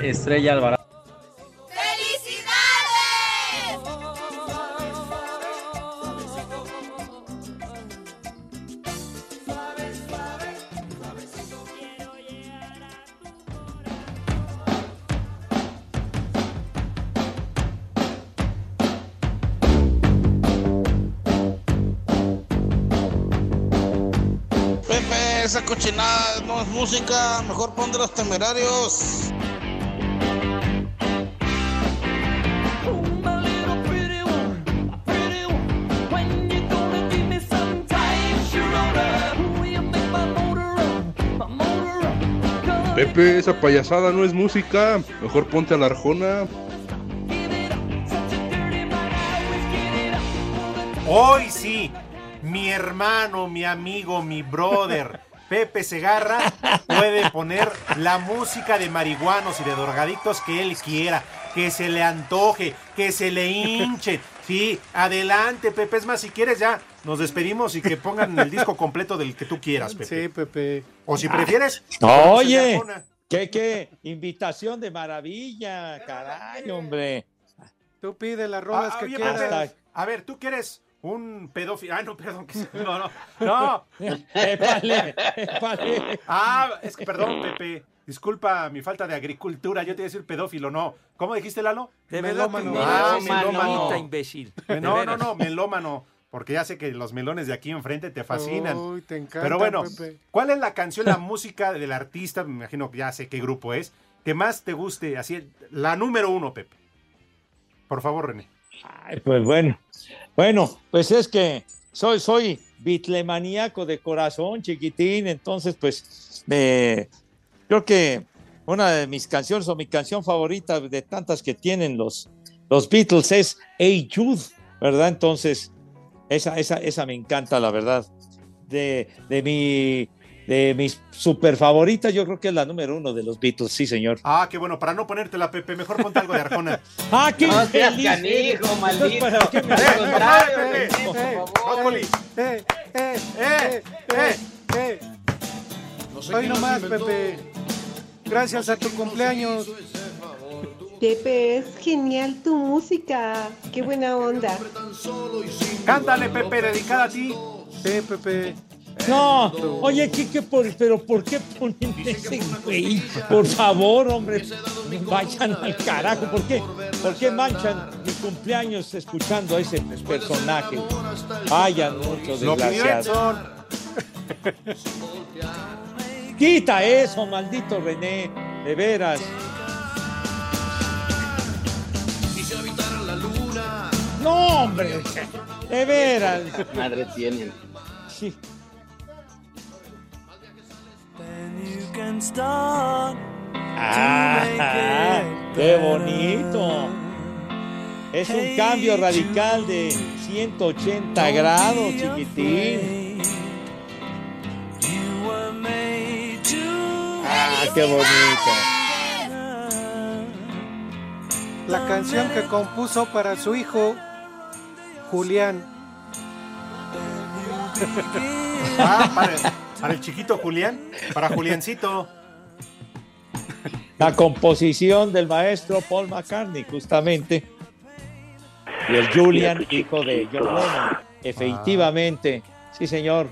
[SPEAKER 34] Estrella Alvarado.
[SPEAKER 26] Esa cochinada no es música, mejor pon de los temerarios.
[SPEAKER 35] Pepe, esa payasada no es música. Mejor ponte a la arjona.
[SPEAKER 4] Hoy sí, mi hermano, mi amigo, mi brother, Pepe Segarra, puede poner la música de marihuanos y de drogadictos que él quiera, que se le antoje, que se le hinche. Sí, adelante, Pepe. Es más, si quieres ya nos despedimos y que pongan el disco completo del que tú quieras, Pepe.
[SPEAKER 5] Sí, Pepe.
[SPEAKER 4] O si prefieres.
[SPEAKER 6] Oye, ¿qué, qué? Invitación de maravilla, caray, hombre.
[SPEAKER 5] Tú pide las rolas
[SPEAKER 4] Ah,
[SPEAKER 5] que
[SPEAKER 4] oye,
[SPEAKER 5] quieras.
[SPEAKER 4] Pepe, a ver, ¿tú quieres un pedófilo? Ah, no, perdón. que se- No, no. No.
[SPEAKER 6] Épale, épale.
[SPEAKER 4] Ah, es que perdón, Pepe. Disculpa mi falta de agricultura. Yo te iba a decir pedófilo, no. ¿Cómo dijiste, Lalo?
[SPEAKER 6] De tu
[SPEAKER 4] Ah, melómano.
[SPEAKER 6] imbécil.
[SPEAKER 4] No, no, no, melómano. Porque ya sé que los melones de aquí enfrente te fascinan.
[SPEAKER 5] Uy, te encanta,
[SPEAKER 4] Pero bueno,
[SPEAKER 5] Pepe.
[SPEAKER 4] ¿cuál es la canción, la música del artista? Me imagino que ya sé qué grupo es. Que más te guste, así, la número uno, Pepe. Por favor, René.
[SPEAKER 6] Pues bueno. Bueno, pues es que soy, soy bitlemaníaco de corazón, chiquitín. Entonces, pues, me- creo que una de mis canciones o mi canción favorita de tantas que tienen los, los Beatles es Hey Jude, ¿verdad? Entonces, esa, esa, esa me encanta, la verdad. De, de mi de mis super favoritas, yo creo que es la número uno de los Beatles, sí, señor.
[SPEAKER 4] Ah, qué bueno, para no ponértela, Pepe, mejor ponte algo de Arjona.
[SPEAKER 6] ¡Ah, qué
[SPEAKER 7] No seas canijo, maldito.
[SPEAKER 6] ¿Para qué me-
[SPEAKER 4] Pepe,
[SPEAKER 7] por favor.
[SPEAKER 4] Brócoli.
[SPEAKER 5] Eh, eh, eh, eh, eh. Hoy nomás, Pepe. Gracias a tu cumpleaños.
[SPEAKER 36] Pepe, es genial tu música. Qué buena onda.
[SPEAKER 4] Cántale, Pepe, dedicada a ti.
[SPEAKER 5] Sí, Pepe.
[SPEAKER 6] No, oye, Kike, por, pero ¿por qué ponen ese güey? Por favor, hombre, vayan al carajo. ¿Por qué? ¿Por qué manchan mi cumpleaños escuchando a ese personaje? Vayan
[SPEAKER 4] pidió
[SPEAKER 6] desgraciados. Quita eso, maldito René, de veras. No, hombre, de veras.
[SPEAKER 7] Madre tienen.
[SPEAKER 6] Sí. Ah, qué bonito. Es un cambio radical de 180 grados, chiquitín. Ah, qué bonito.
[SPEAKER 5] La canción que compuso para su hijo, Julián.
[SPEAKER 4] Ah, para, el chiquito Julián, para Juliancito.
[SPEAKER 6] La composición del maestro Paul McCartney, justamente. Y el Julian, hijo de John Lennon. Efectivamente. Sí, señor.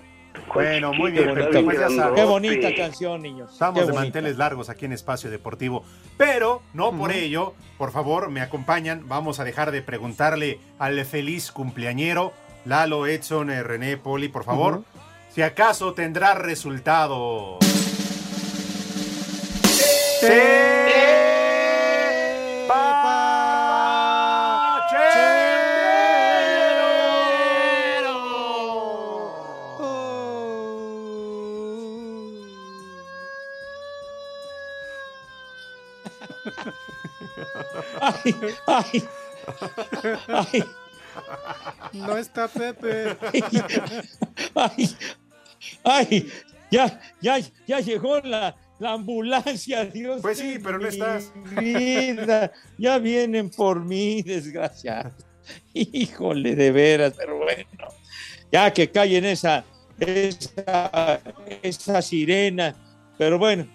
[SPEAKER 4] Bueno, muy
[SPEAKER 6] Qué
[SPEAKER 4] bien. pues
[SPEAKER 6] qué bonita canción, niños.
[SPEAKER 4] Estamos
[SPEAKER 6] Qué
[SPEAKER 4] de
[SPEAKER 6] bonita.
[SPEAKER 4] manteles largos aquí en Espacio Deportivo. Pero no por ello, por favor, me acompañan. Vamos a dejar de preguntarle al feliz cumpleañero, Lalo, Edson, eh, René, Poli, por favor. Si acaso tendrá resultado.
[SPEAKER 6] Ay, ay, ay,
[SPEAKER 5] No está Pepe.
[SPEAKER 6] ay, ay, ya, ya, ya llegó la, la ambulancia, Dios.
[SPEAKER 4] Pues sí, pero no estás.
[SPEAKER 6] Vida. Ya vienen por mí, desgraciado. Híjole, de veras, pero bueno. Ya que callen esa, esa, esa sirena. Pero bueno.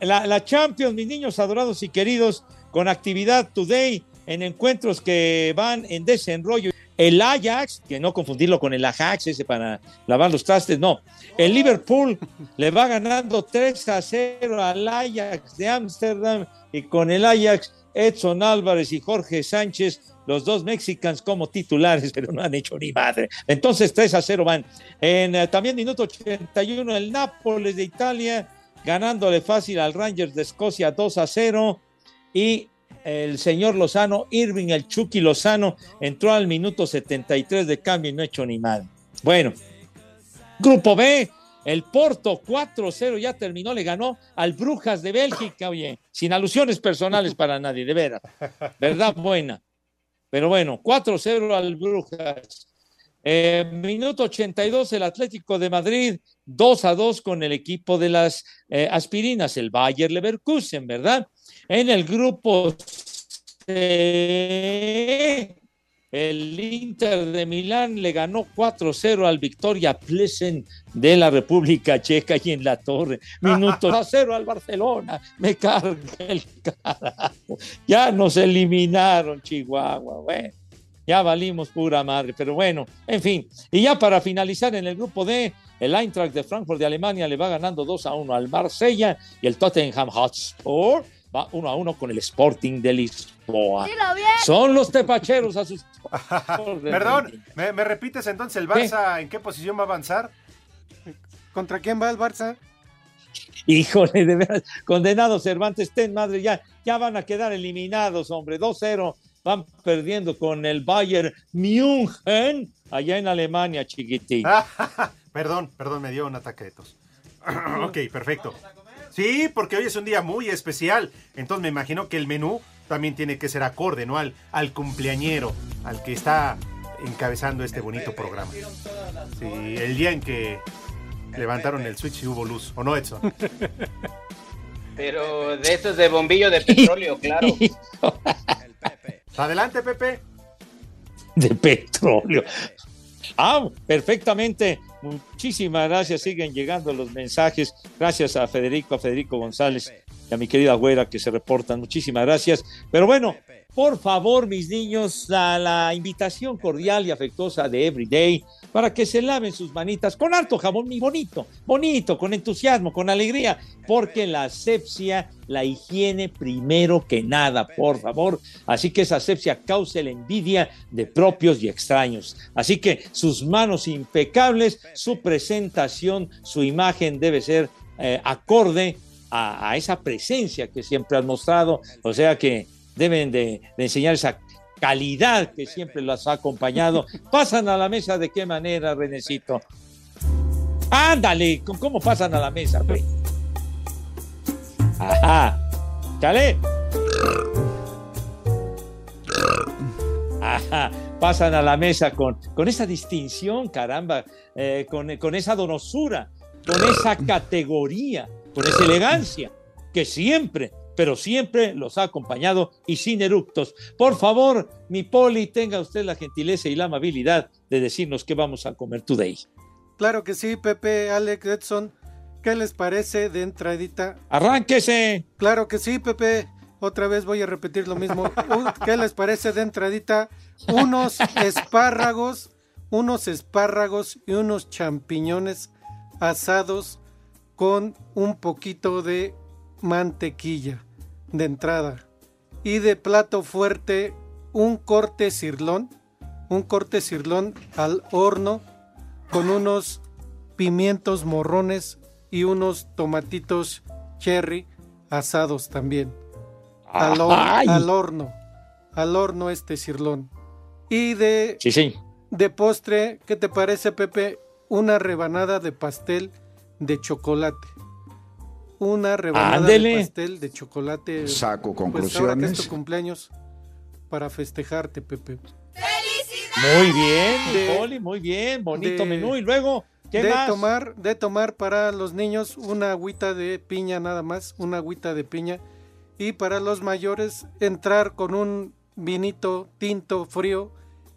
[SPEAKER 6] La, la Champions, mis niños adorados y queridos, con actividad today en encuentros que van en desenrollo. El Ajax, que no confundirlo con el Ajax, ese para lavar los trastes, no. El Liverpool le va ganando 3 a 0 al Ajax de Ámsterdam y con el Ajax Edson Álvarez y Jorge Sánchez, los dos mexicanos como titulares, pero no han hecho ni madre. Entonces 3 a 0 van. En eh, también minuto 81 el Nápoles de Italia ganándole fácil al Rangers de Escocia 2 a 0 y el señor Lozano, Irving el Chucky Lozano, entró al minuto 73 de cambio y no ha hecho ni mal. Bueno, Grupo B, el Porto 4-0 ya terminó, le ganó al Brujas de Bélgica, oye, sin alusiones personales para nadie, de veras, verdad buena. Pero bueno, 4-0 al Brujas. Eh, minuto 82, el Atlético de Madrid, 2 a 2 con el equipo de las eh, aspirinas, el Bayer Leverkusen, ¿verdad? En el grupo C, el Inter de Milán le ganó 4-0 al Victoria Plesen de la República Checa y en la torre. Minuto a 0 al Barcelona. Me carga el carajo. Ya nos eliminaron, Chihuahua. Bueno, ya valimos pura madre, pero bueno, en fin. Y ya para finalizar en el grupo D, el Eintracht de Frankfurt de Alemania le va ganando 2 a 1 al Marsella y el Tottenham Hotspur va 1 a 1 con el Sporting de Lisboa. Son los tepacheros a sus.
[SPEAKER 4] Perdón, ¿me, me repites entonces el Barça en qué posición va a avanzar?
[SPEAKER 5] ¿Contra quién va el Barça?
[SPEAKER 6] Híjole, de veras, condenados Cervantes, ten madre, ya, ya van a quedar eliminados, hombre, 2-0, van perdiendo con el Bayern München, allá en Alemania, chiquitín.
[SPEAKER 4] perdón, perdón, me dio un ataque de tos. ok, perfecto. Sí, porque hoy es un día muy especial, entonces me imagino que el menú también tiene que ser acorde, ¿no? Al, al cumpleañero, al que está encabezando este bonito programa. Sí, el día en que levantaron el switch y hubo luz, ¿o no, Edson?
[SPEAKER 7] Pero de estos de bombillo de petróleo, claro.
[SPEAKER 4] Adelante, Pepe.
[SPEAKER 6] de petróleo. Ah, perfectamente. Muchísimas gracias. Siguen llegando los mensajes. Gracias a Federico, a Federico González. Y a mi querida güera que se reportan. Muchísimas gracias. Pero bueno, por favor, mis niños, la, la invitación cordial y afectuosa de Everyday para que se laven sus manitas con alto jabón y bonito, bonito, con entusiasmo, con alegría, porque la asepsia, la higiene primero que nada, por favor. Así que esa asepsia causa la envidia de propios y extraños. Así que sus manos impecables, su presentación, su imagen debe ser eh, acorde a, a esa presencia que siempre has mostrado. O sea que deben de, de enseñar esa calidad que siempre las ha acompañado. Pasan a la mesa de qué manera, Renecito. Ándale, ¿con ¿cómo pasan a la mesa, güey? Ajá. Chale. Ajá. Pasan a la mesa con, con esa distinción, caramba, eh, con, con esa donosura, con esa categoría, con esa elegancia que siempre pero siempre los ha acompañado y sin eructos. Por favor, mi poli, tenga usted la gentileza y la amabilidad de decirnos qué vamos a comer today.
[SPEAKER 5] Claro que sí, Pepe, Alex, Edson. ¿Qué les parece de entradita?
[SPEAKER 6] ¡Arránquese!
[SPEAKER 5] Claro que sí, Pepe. Otra vez voy a repetir lo mismo. ¿Qué les parece de entradita? Unos espárragos, unos espárragos y unos champiñones asados con un poquito de mantequilla de entrada. Y de plato fuerte, un corte cirlón, un corte cirlón al horno con unos pimientos morrones y unos tomatitos cherry asados también. Al, hor-
[SPEAKER 6] Ay.
[SPEAKER 5] al horno, al horno este cirlón. Y de,
[SPEAKER 6] Sí, sí.
[SPEAKER 5] de postre, ¿qué te parece, Pepe? Una rebanada de pastel de chocolate. Una rebanada
[SPEAKER 6] Ándele.
[SPEAKER 5] de pastel de chocolate.
[SPEAKER 14] Saco
[SPEAKER 5] Pues ahora que es
[SPEAKER 14] conclusiones.
[SPEAKER 5] tu cumpleaños, para festejarte, Pepe.
[SPEAKER 6] Muy bien,
[SPEAKER 5] De-
[SPEAKER 6] poli, muy bien. Bonito
[SPEAKER 5] de-
[SPEAKER 6] menú. Y luego, ¿qué
[SPEAKER 5] de
[SPEAKER 6] más?
[SPEAKER 5] tomar, de tomar para los niños una agüita de piña nada más, una agüita de piña. Y para los mayores entrar con un vinito tinto frío.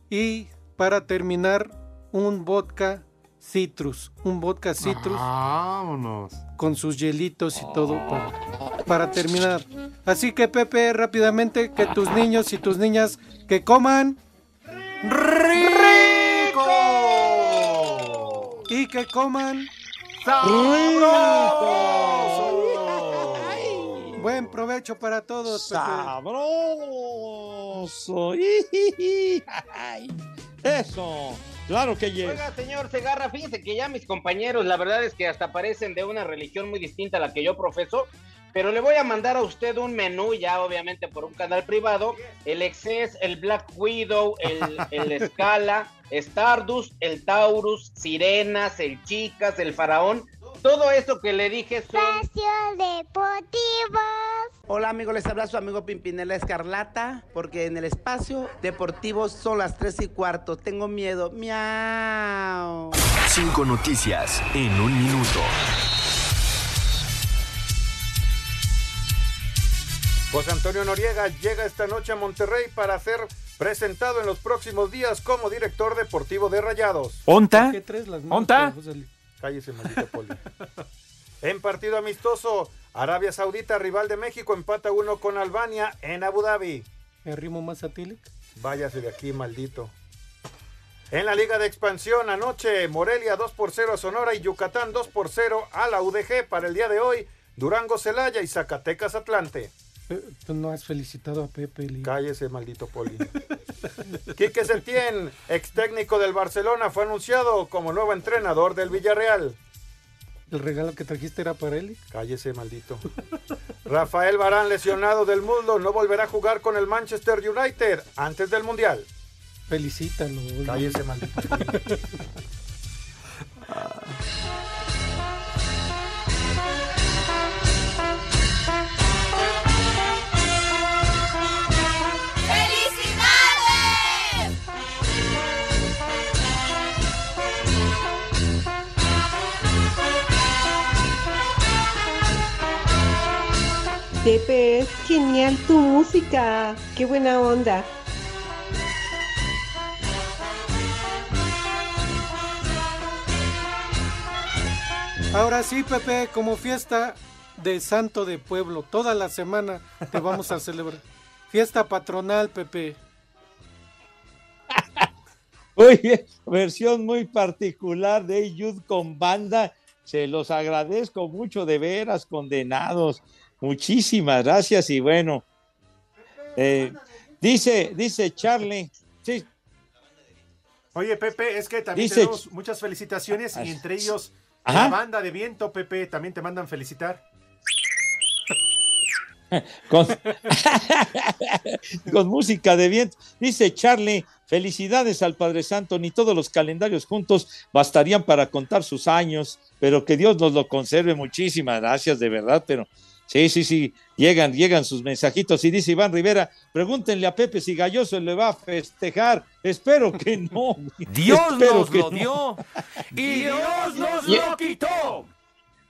[SPEAKER 5] Y para terminar, un vodka citrus. Un vodka citrus.
[SPEAKER 37] Vámonos.
[SPEAKER 5] Con sus hielitos y todo para, para terminar. Así que Pepe, rápidamente, que tus niños y tus niñas que coman rico y que coman Buen provecho para todos. Pepe.
[SPEAKER 6] Sabroso. Eso. Claro que yes.
[SPEAKER 7] Oiga, señor Segarra, fíjese que ya mis compañeros, la verdad es que hasta parecen de una religión muy distinta a la que yo profeso, pero le voy a mandar a usted un menú, ya obviamente por un canal privado, el Excess, el Black Widow, el, el Scala, Stardust, el Taurus, Sirenas, el Chicas, el Faraón, todo eso que le dije son...
[SPEAKER 3] Espacio Deportivo.
[SPEAKER 28] Hola amigos, les habla su amigo Pimpinela Escarlata, porque en el espacio deportivo son las 3 y cuarto. Tengo miedo. Miau.
[SPEAKER 8] Cinco noticias en un minuto.
[SPEAKER 37] José Antonio Noriega llega esta noche a Monterrey para ser presentado en los próximos días como director deportivo de Rayados.
[SPEAKER 6] ¿Onta?
[SPEAKER 5] ¿Qué traes las manos,
[SPEAKER 37] ¿Onta? Cállese, maldito poli. en partido amistoso, Arabia Saudita, rival de México, empata uno con Albania en Abu Dhabi.
[SPEAKER 5] ¿Me arrimo más a Tilly?
[SPEAKER 37] Váyase de aquí, maldito. En la Liga de Expansión, anoche, Morelia 2 por 0 a Sonora y Yucatán 2 por 0 a la UDG. Para el día de hoy, Durango Celaya y Zacatecas Atlante.
[SPEAKER 5] Tú no has felicitado a Pepe. Lee.
[SPEAKER 37] Cállese, maldito poli. Quique Setién, ex técnico del Barcelona, fue anunciado como nuevo entrenador del Villarreal.
[SPEAKER 5] El regalo que trajiste era para él.
[SPEAKER 37] Cállese, maldito. Rafael Barán, lesionado del muslo, no volverá a jugar con el Manchester United antes del Mundial.
[SPEAKER 5] Felicítalo.
[SPEAKER 37] Cállese, maldito.
[SPEAKER 36] Pepe, es genial tu música. Qué buena onda.
[SPEAKER 5] Ahora sí, Pepe, como fiesta de santo de pueblo. Toda la semana te vamos a celebrar. Fiesta patronal, Pepe.
[SPEAKER 6] Oye, versión muy particular de Youth con banda. Se los agradezco mucho, de veras, condenados. Muchísimas gracias y bueno. eh, dice, dice Charlie. Sí,
[SPEAKER 4] Oye, Pepe, es que también
[SPEAKER 6] Dice-
[SPEAKER 4] tenemos muchas felicitaciones y entre ellos
[SPEAKER 6] Ajá.
[SPEAKER 4] la banda de viento, Pepe, también te mandan felicitar.
[SPEAKER 6] con, con música de viento. Dice Charlie, felicidades al Padre Santo, ni todos los calendarios juntos bastarían para contar sus años, pero que Dios nos lo conserve. Muchísimas gracias, de verdad, pero sí, sí, sí, llegan, llegan sus mensajitos y dice Iván Rivera, pregúntenle a Pepe si Galloso le va a festejar. Espero que no.
[SPEAKER 9] Dios
[SPEAKER 6] Espero
[SPEAKER 9] nos
[SPEAKER 6] que
[SPEAKER 9] lo
[SPEAKER 6] no.
[SPEAKER 9] dio y Dios nos
[SPEAKER 7] Y-
[SPEAKER 9] lo quitó.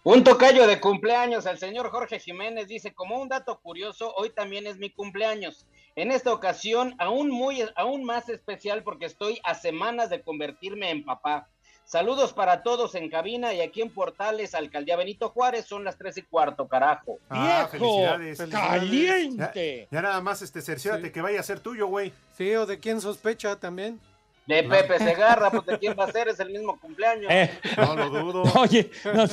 [SPEAKER 7] Un tocayo de cumpleaños, el señor Jorge Jiménez dice, como un dato curioso, hoy también es mi cumpleaños. En esta ocasión, aún muy, aún más especial porque estoy a semanas de convertirme en papá. Saludos para todos en cabina y aquí en Portales, Alcaldía Benito Juárez, son las tres y cuarto, carajo.
[SPEAKER 4] Ah,
[SPEAKER 6] ¡Viejo!
[SPEAKER 4] felicidades.
[SPEAKER 6] ¡Caliente!
[SPEAKER 4] Ya, ya nada más este, cerciórate que vaya a ser tuyo, güey.
[SPEAKER 5] Sí, o de quién sospecha también.
[SPEAKER 7] De Pepe Segarra, pues de quién va a ser, es el mismo cumpleaños.
[SPEAKER 6] Eh,
[SPEAKER 4] No lo dudo.
[SPEAKER 6] Oye, no,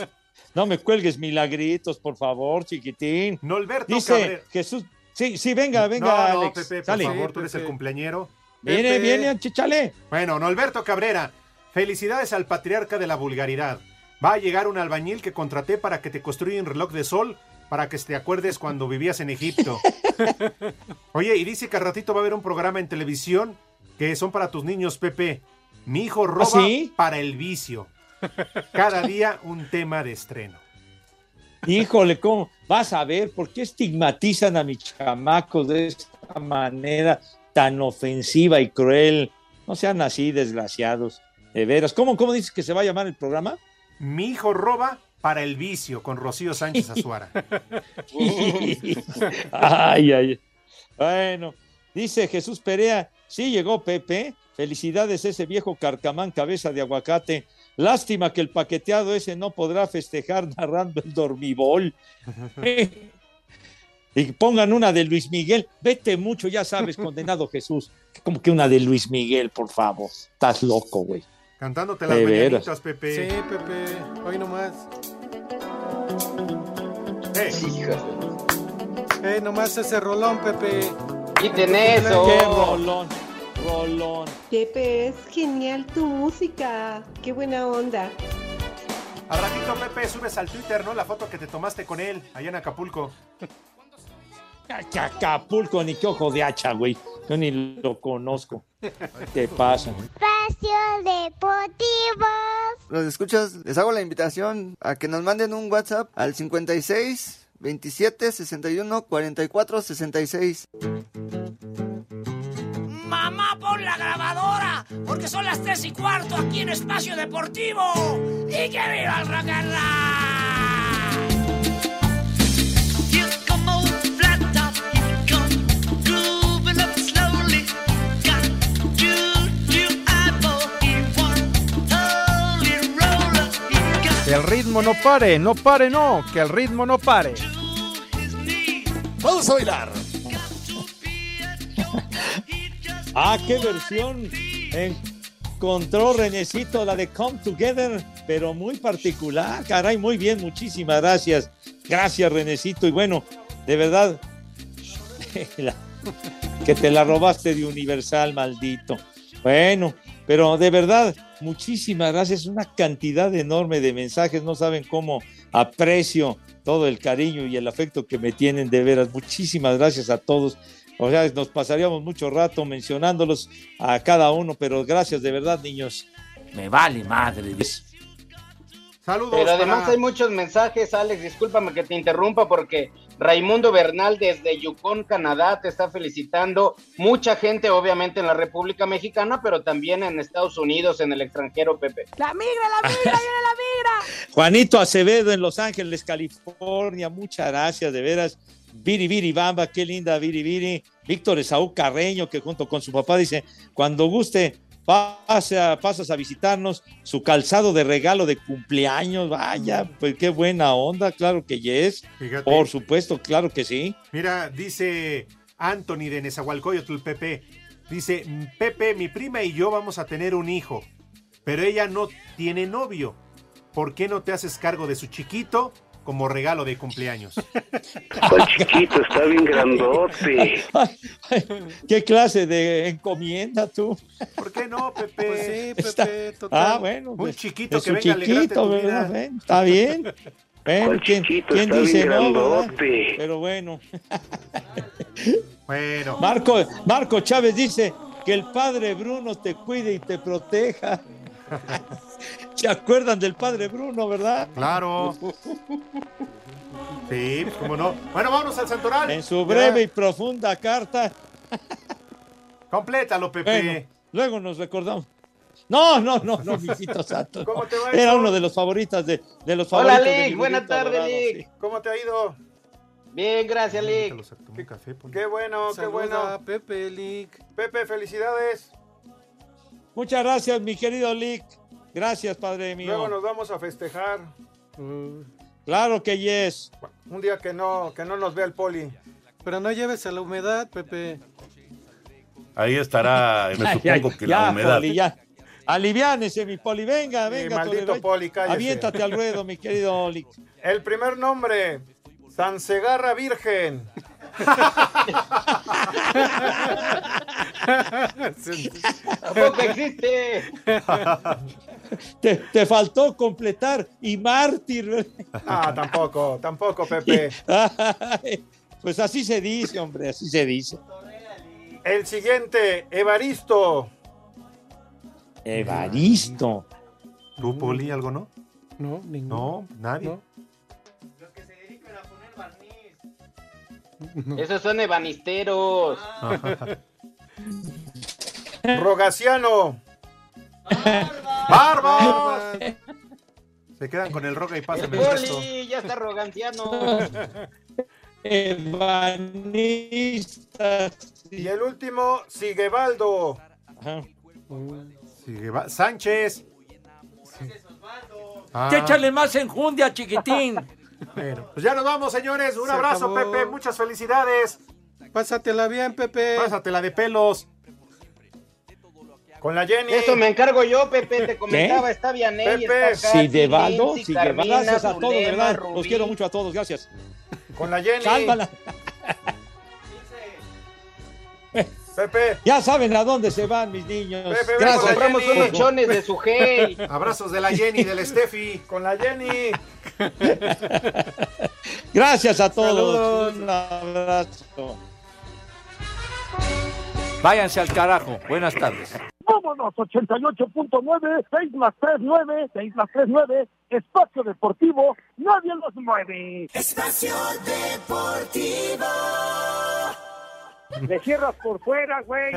[SPEAKER 6] no me cuelgues milagritos, por favor, chiquitín.
[SPEAKER 4] Norberto
[SPEAKER 6] Dice
[SPEAKER 4] Cabrera.
[SPEAKER 6] Jesús. Sí, sí, venga, venga,
[SPEAKER 4] no, no,
[SPEAKER 6] Alex.
[SPEAKER 4] Pepe, por
[SPEAKER 6] sale.
[SPEAKER 4] favor, tú eres el cumpleañero.
[SPEAKER 6] Viene,
[SPEAKER 5] Pepe.
[SPEAKER 6] viene, chichale.
[SPEAKER 4] Bueno, Norberto Cabrera, felicidades al patriarca de la vulgaridad. Va a llegar un albañil que contraté para que te construya un reloj de sol para que te acuerdes cuando vivías en Egipto. Oye, y dice que al ratito va a haber un programa en televisión que son para tus niños, Pepe. Mi hijo roba
[SPEAKER 6] sí?
[SPEAKER 4] para el vicio. Cada día un tema de estreno.
[SPEAKER 6] Híjole, ¿cómo? Vas a ver, ¿por qué estigmatizan a mis chamacos de esta manera tan ofensiva y cruel? No sean así, desgraciados. De veras. ¿Cómo, cómo dices que se va a llamar el programa?
[SPEAKER 4] Mi hijo roba para el vicio con Rocío Sánchez Azuara.
[SPEAKER 6] ay, ay. Bueno, dice Jesús Perea, sí llegó Pepe. Felicidades ese viejo carcamán cabeza de aguacate. Lástima que el paqueteado ese no podrá festejar narrando el dormibol. y pongan una de Luis Miguel. Vete mucho, ya sabes, condenado Jesús. Como que una de Luis Miguel, por favor. Estás loco, güey.
[SPEAKER 4] Cantándote las mañanitas, Pepe.
[SPEAKER 5] Sí, Pepe, hoy nomás.
[SPEAKER 4] Eh,
[SPEAKER 5] Eh, nomás ese rolón, Pepe.
[SPEAKER 7] Quiten eso.
[SPEAKER 6] Qué rolón, rolón.
[SPEAKER 36] Pepe, es genial tu música. Qué buena onda.
[SPEAKER 4] Al ratito, Pepe, subes al Twitter, ¿no? La foto que te tomaste con él, allá en Acapulco.
[SPEAKER 6] Que Acapulco, ni qué ojo de hacha, güey. Yo ni lo conozco. ¿Qué pasa?
[SPEAKER 38] Espacio Deportivo.
[SPEAKER 39] Los escuchas, les hago la invitación a que nos manden un WhatsApp al 56 27 61 44 66.
[SPEAKER 9] Mamá, pon la grabadora, porque son las tres y cuarto aquí en Espacio Deportivo. ¡Y que viva el rock
[SPEAKER 37] Que el ritmo no pare, no pare, no, que el ritmo no pare.
[SPEAKER 40] Vamos a bailar.
[SPEAKER 6] Ah, qué versión encontró Renecito, la de Come Together, pero muy particular. Caray, muy bien, muchísimas gracias. Gracias, Renecito. Y bueno, de verdad, que te la robaste de Universal, maldito. Bueno, pero de verdad, muchísimas gracias. Una cantidad enorme de mensajes. No saben cómo aprecio todo el cariño y el afecto que me tienen de veras. Muchísimas gracias a todos. O sea, nos pasaríamos mucho rato mencionándolos a cada uno, pero gracias de verdad, niños.
[SPEAKER 9] Me vale madre.
[SPEAKER 4] Saludos.
[SPEAKER 7] Pero además
[SPEAKER 4] para-
[SPEAKER 7] hay muchos mensajes, Alex, discúlpame que te interrumpa porque Raimundo Bernal desde Yukon, Canadá, te está felicitando. Mucha gente, obviamente, en la República Mexicana, pero también en Estados Unidos, en el extranjero, Pepe.
[SPEAKER 9] La migra, la migra, viene la migra.
[SPEAKER 6] Juanito Acevedo en Los Ángeles, California, muchas gracias, de veras. Viri Viri Bamba, qué linda Viri Viri. Víctor Esaú Carreño, que junto con su papá dice, cuando guste, pasa, pasas a visitarnos, su calzado de regalo de cumpleaños, vaya, pues qué buena onda, claro que yes,
[SPEAKER 4] Fíjate.
[SPEAKER 6] por supuesto, claro que sí.
[SPEAKER 4] Mira, dice Anthony de Nezahualcóyotl, Pepe. Dice, Pepe, mi prima y yo vamos a tener un hijo, pero ella no tiene novio. ¿Por qué no te haces cargo de su chiquito como regalo de cumpleaños?
[SPEAKER 41] ¿Cuál chiquito? Está bien grandote.
[SPEAKER 6] ¿Qué clase de encomienda tú?
[SPEAKER 4] ¿Por qué no, Pepe?
[SPEAKER 5] Pues sí, Pepe,
[SPEAKER 6] Está-
[SPEAKER 5] total.
[SPEAKER 6] Ah, bueno.
[SPEAKER 4] Un
[SPEAKER 6] pues,
[SPEAKER 4] chiquito que
[SPEAKER 6] un
[SPEAKER 4] venga
[SPEAKER 6] chiquito,
[SPEAKER 4] tu
[SPEAKER 6] ¿verdad?
[SPEAKER 4] vida.
[SPEAKER 6] Está bien. Ven,
[SPEAKER 41] ¿Cuál
[SPEAKER 6] ¿quién,
[SPEAKER 41] chiquito?
[SPEAKER 6] quién
[SPEAKER 41] Está
[SPEAKER 6] dice
[SPEAKER 41] bien
[SPEAKER 6] no. Pero bueno.
[SPEAKER 4] Bueno,
[SPEAKER 6] Marco, Marco Chávez dice que el padre Bruno te cuide y te proteja. ¿Se acuerdan del padre Bruno, verdad?
[SPEAKER 4] claro. Sí, pues cómo no. Bueno, vámonos al santoral.
[SPEAKER 6] En su breve y profunda carta.
[SPEAKER 4] Complétalo, Pepe.
[SPEAKER 6] Bueno, luego nos recordamos. No, no, no, no, mijito santo.
[SPEAKER 4] ¿Cómo te va,
[SPEAKER 6] Era uno de los favoritos de, de los
[SPEAKER 7] Hola,
[SPEAKER 6] favoritos. mi
[SPEAKER 7] Lick. Buenas tardes, Lick.
[SPEAKER 6] sí.
[SPEAKER 4] ¿Cómo te ha ido?
[SPEAKER 7] Bien, gracias, Lick.
[SPEAKER 4] Qué bueno, qué
[SPEAKER 5] Saluda
[SPEAKER 4] bueno.
[SPEAKER 5] Pepe, Lick.
[SPEAKER 4] Pepe, felicidades.
[SPEAKER 6] Muchas gracias, mi querido Lick. Gracias, padre mío.
[SPEAKER 4] Luego nos vamos a festejar.
[SPEAKER 6] Claro que yes.
[SPEAKER 4] Un día que no, que no nos vea el poli.
[SPEAKER 5] Pero no lleves a la humedad, Pepe.
[SPEAKER 42] Ahí estará, me supongo que
[SPEAKER 6] ya,
[SPEAKER 42] la humedad.
[SPEAKER 6] Poli, ya. Aliviánese, mi poli. Venga,
[SPEAKER 4] Sí,
[SPEAKER 6] venga.
[SPEAKER 4] maldito
[SPEAKER 6] Tole,
[SPEAKER 4] Poli, cállese.
[SPEAKER 6] Aviéntate al ruedo, mi querido Lick.
[SPEAKER 4] El primer nombre, San Segarra Virgen.
[SPEAKER 7] Tampoco existe.
[SPEAKER 6] Te, te faltó completar y mártir.
[SPEAKER 4] Ah, tampoco, tampoco, Pepe.
[SPEAKER 6] Ay, Pues así se dice, hombre, así se dice.
[SPEAKER 4] El siguiente, Evaristo.
[SPEAKER 6] Evaristo.
[SPEAKER 4] ¿Tú, Poli, algo no?
[SPEAKER 5] No, ninguno.
[SPEAKER 4] No, nadie.
[SPEAKER 5] No.
[SPEAKER 7] Esos son ebanisteros.
[SPEAKER 4] Rogaciano. ¡Barba! Se quedan con el roga y pasan el resto.
[SPEAKER 7] Poli, ya está roganciano.
[SPEAKER 6] Evanista.
[SPEAKER 4] Y el último, Siguebaldo. Sigeba- Sánchez. Ah,
[SPEAKER 9] Échale más enjundia, chiquitín.
[SPEAKER 4] bueno, pues ya nos vamos, señores. Un
[SPEAKER 5] Se
[SPEAKER 4] abrazo,
[SPEAKER 5] acabó.
[SPEAKER 4] Pepe. Muchas felicidades.
[SPEAKER 5] Pásatela bien, Pepe.
[SPEAKER 4] Pásatela de pelos. Con la Jenny.
[SPEAKER 7] Eso me encargo yo, Pepe. Te comentaba, está Vianey,
[SPEAKER 4] Pepe.
[SPEAKER 7] está
[SPEAKER 6] Si de baldo, si de Gracias a todos,
[SPEAKER 7] Zulema,
[SPEAKER 6] ¿verdad?
[SPEAKER 7] Rubí.
[SPEAKER 6] Los quiero mucho a todos, gracias.
[SPEAKER 4] Con la Jenny.
[SPEAKER 6] Cálmala.
[SPEAKER 4] Pepe.
[SPEAKER 6] Ya saben a dónde se van mis niños.
[SPEAKER 4] Pepe,
[SPEAKER 6] gracias.
[SPEAKER 7] Compramos unos chones de su gel.
[SPEAKER 4] Abrazos de la Jenny, del Steffi. Con la Jenny.
[SPEAKER 6] Gracias a todos.
[SPEAKER 5] Saludos.
[SPEAKER 6] Un abrazo.
[SPEAKER 9] Váyanse al carajo. Buenas tardes.
[SPEAKER 26] Vámonos, 88.9, 6 más 3, 9, 6 más 3, 9, espacio deportivo, nadie los mueve.
[SPEAKER 9] Espacio Deportivo.
[SPEAKER 26] Le cierras por fuera, güey.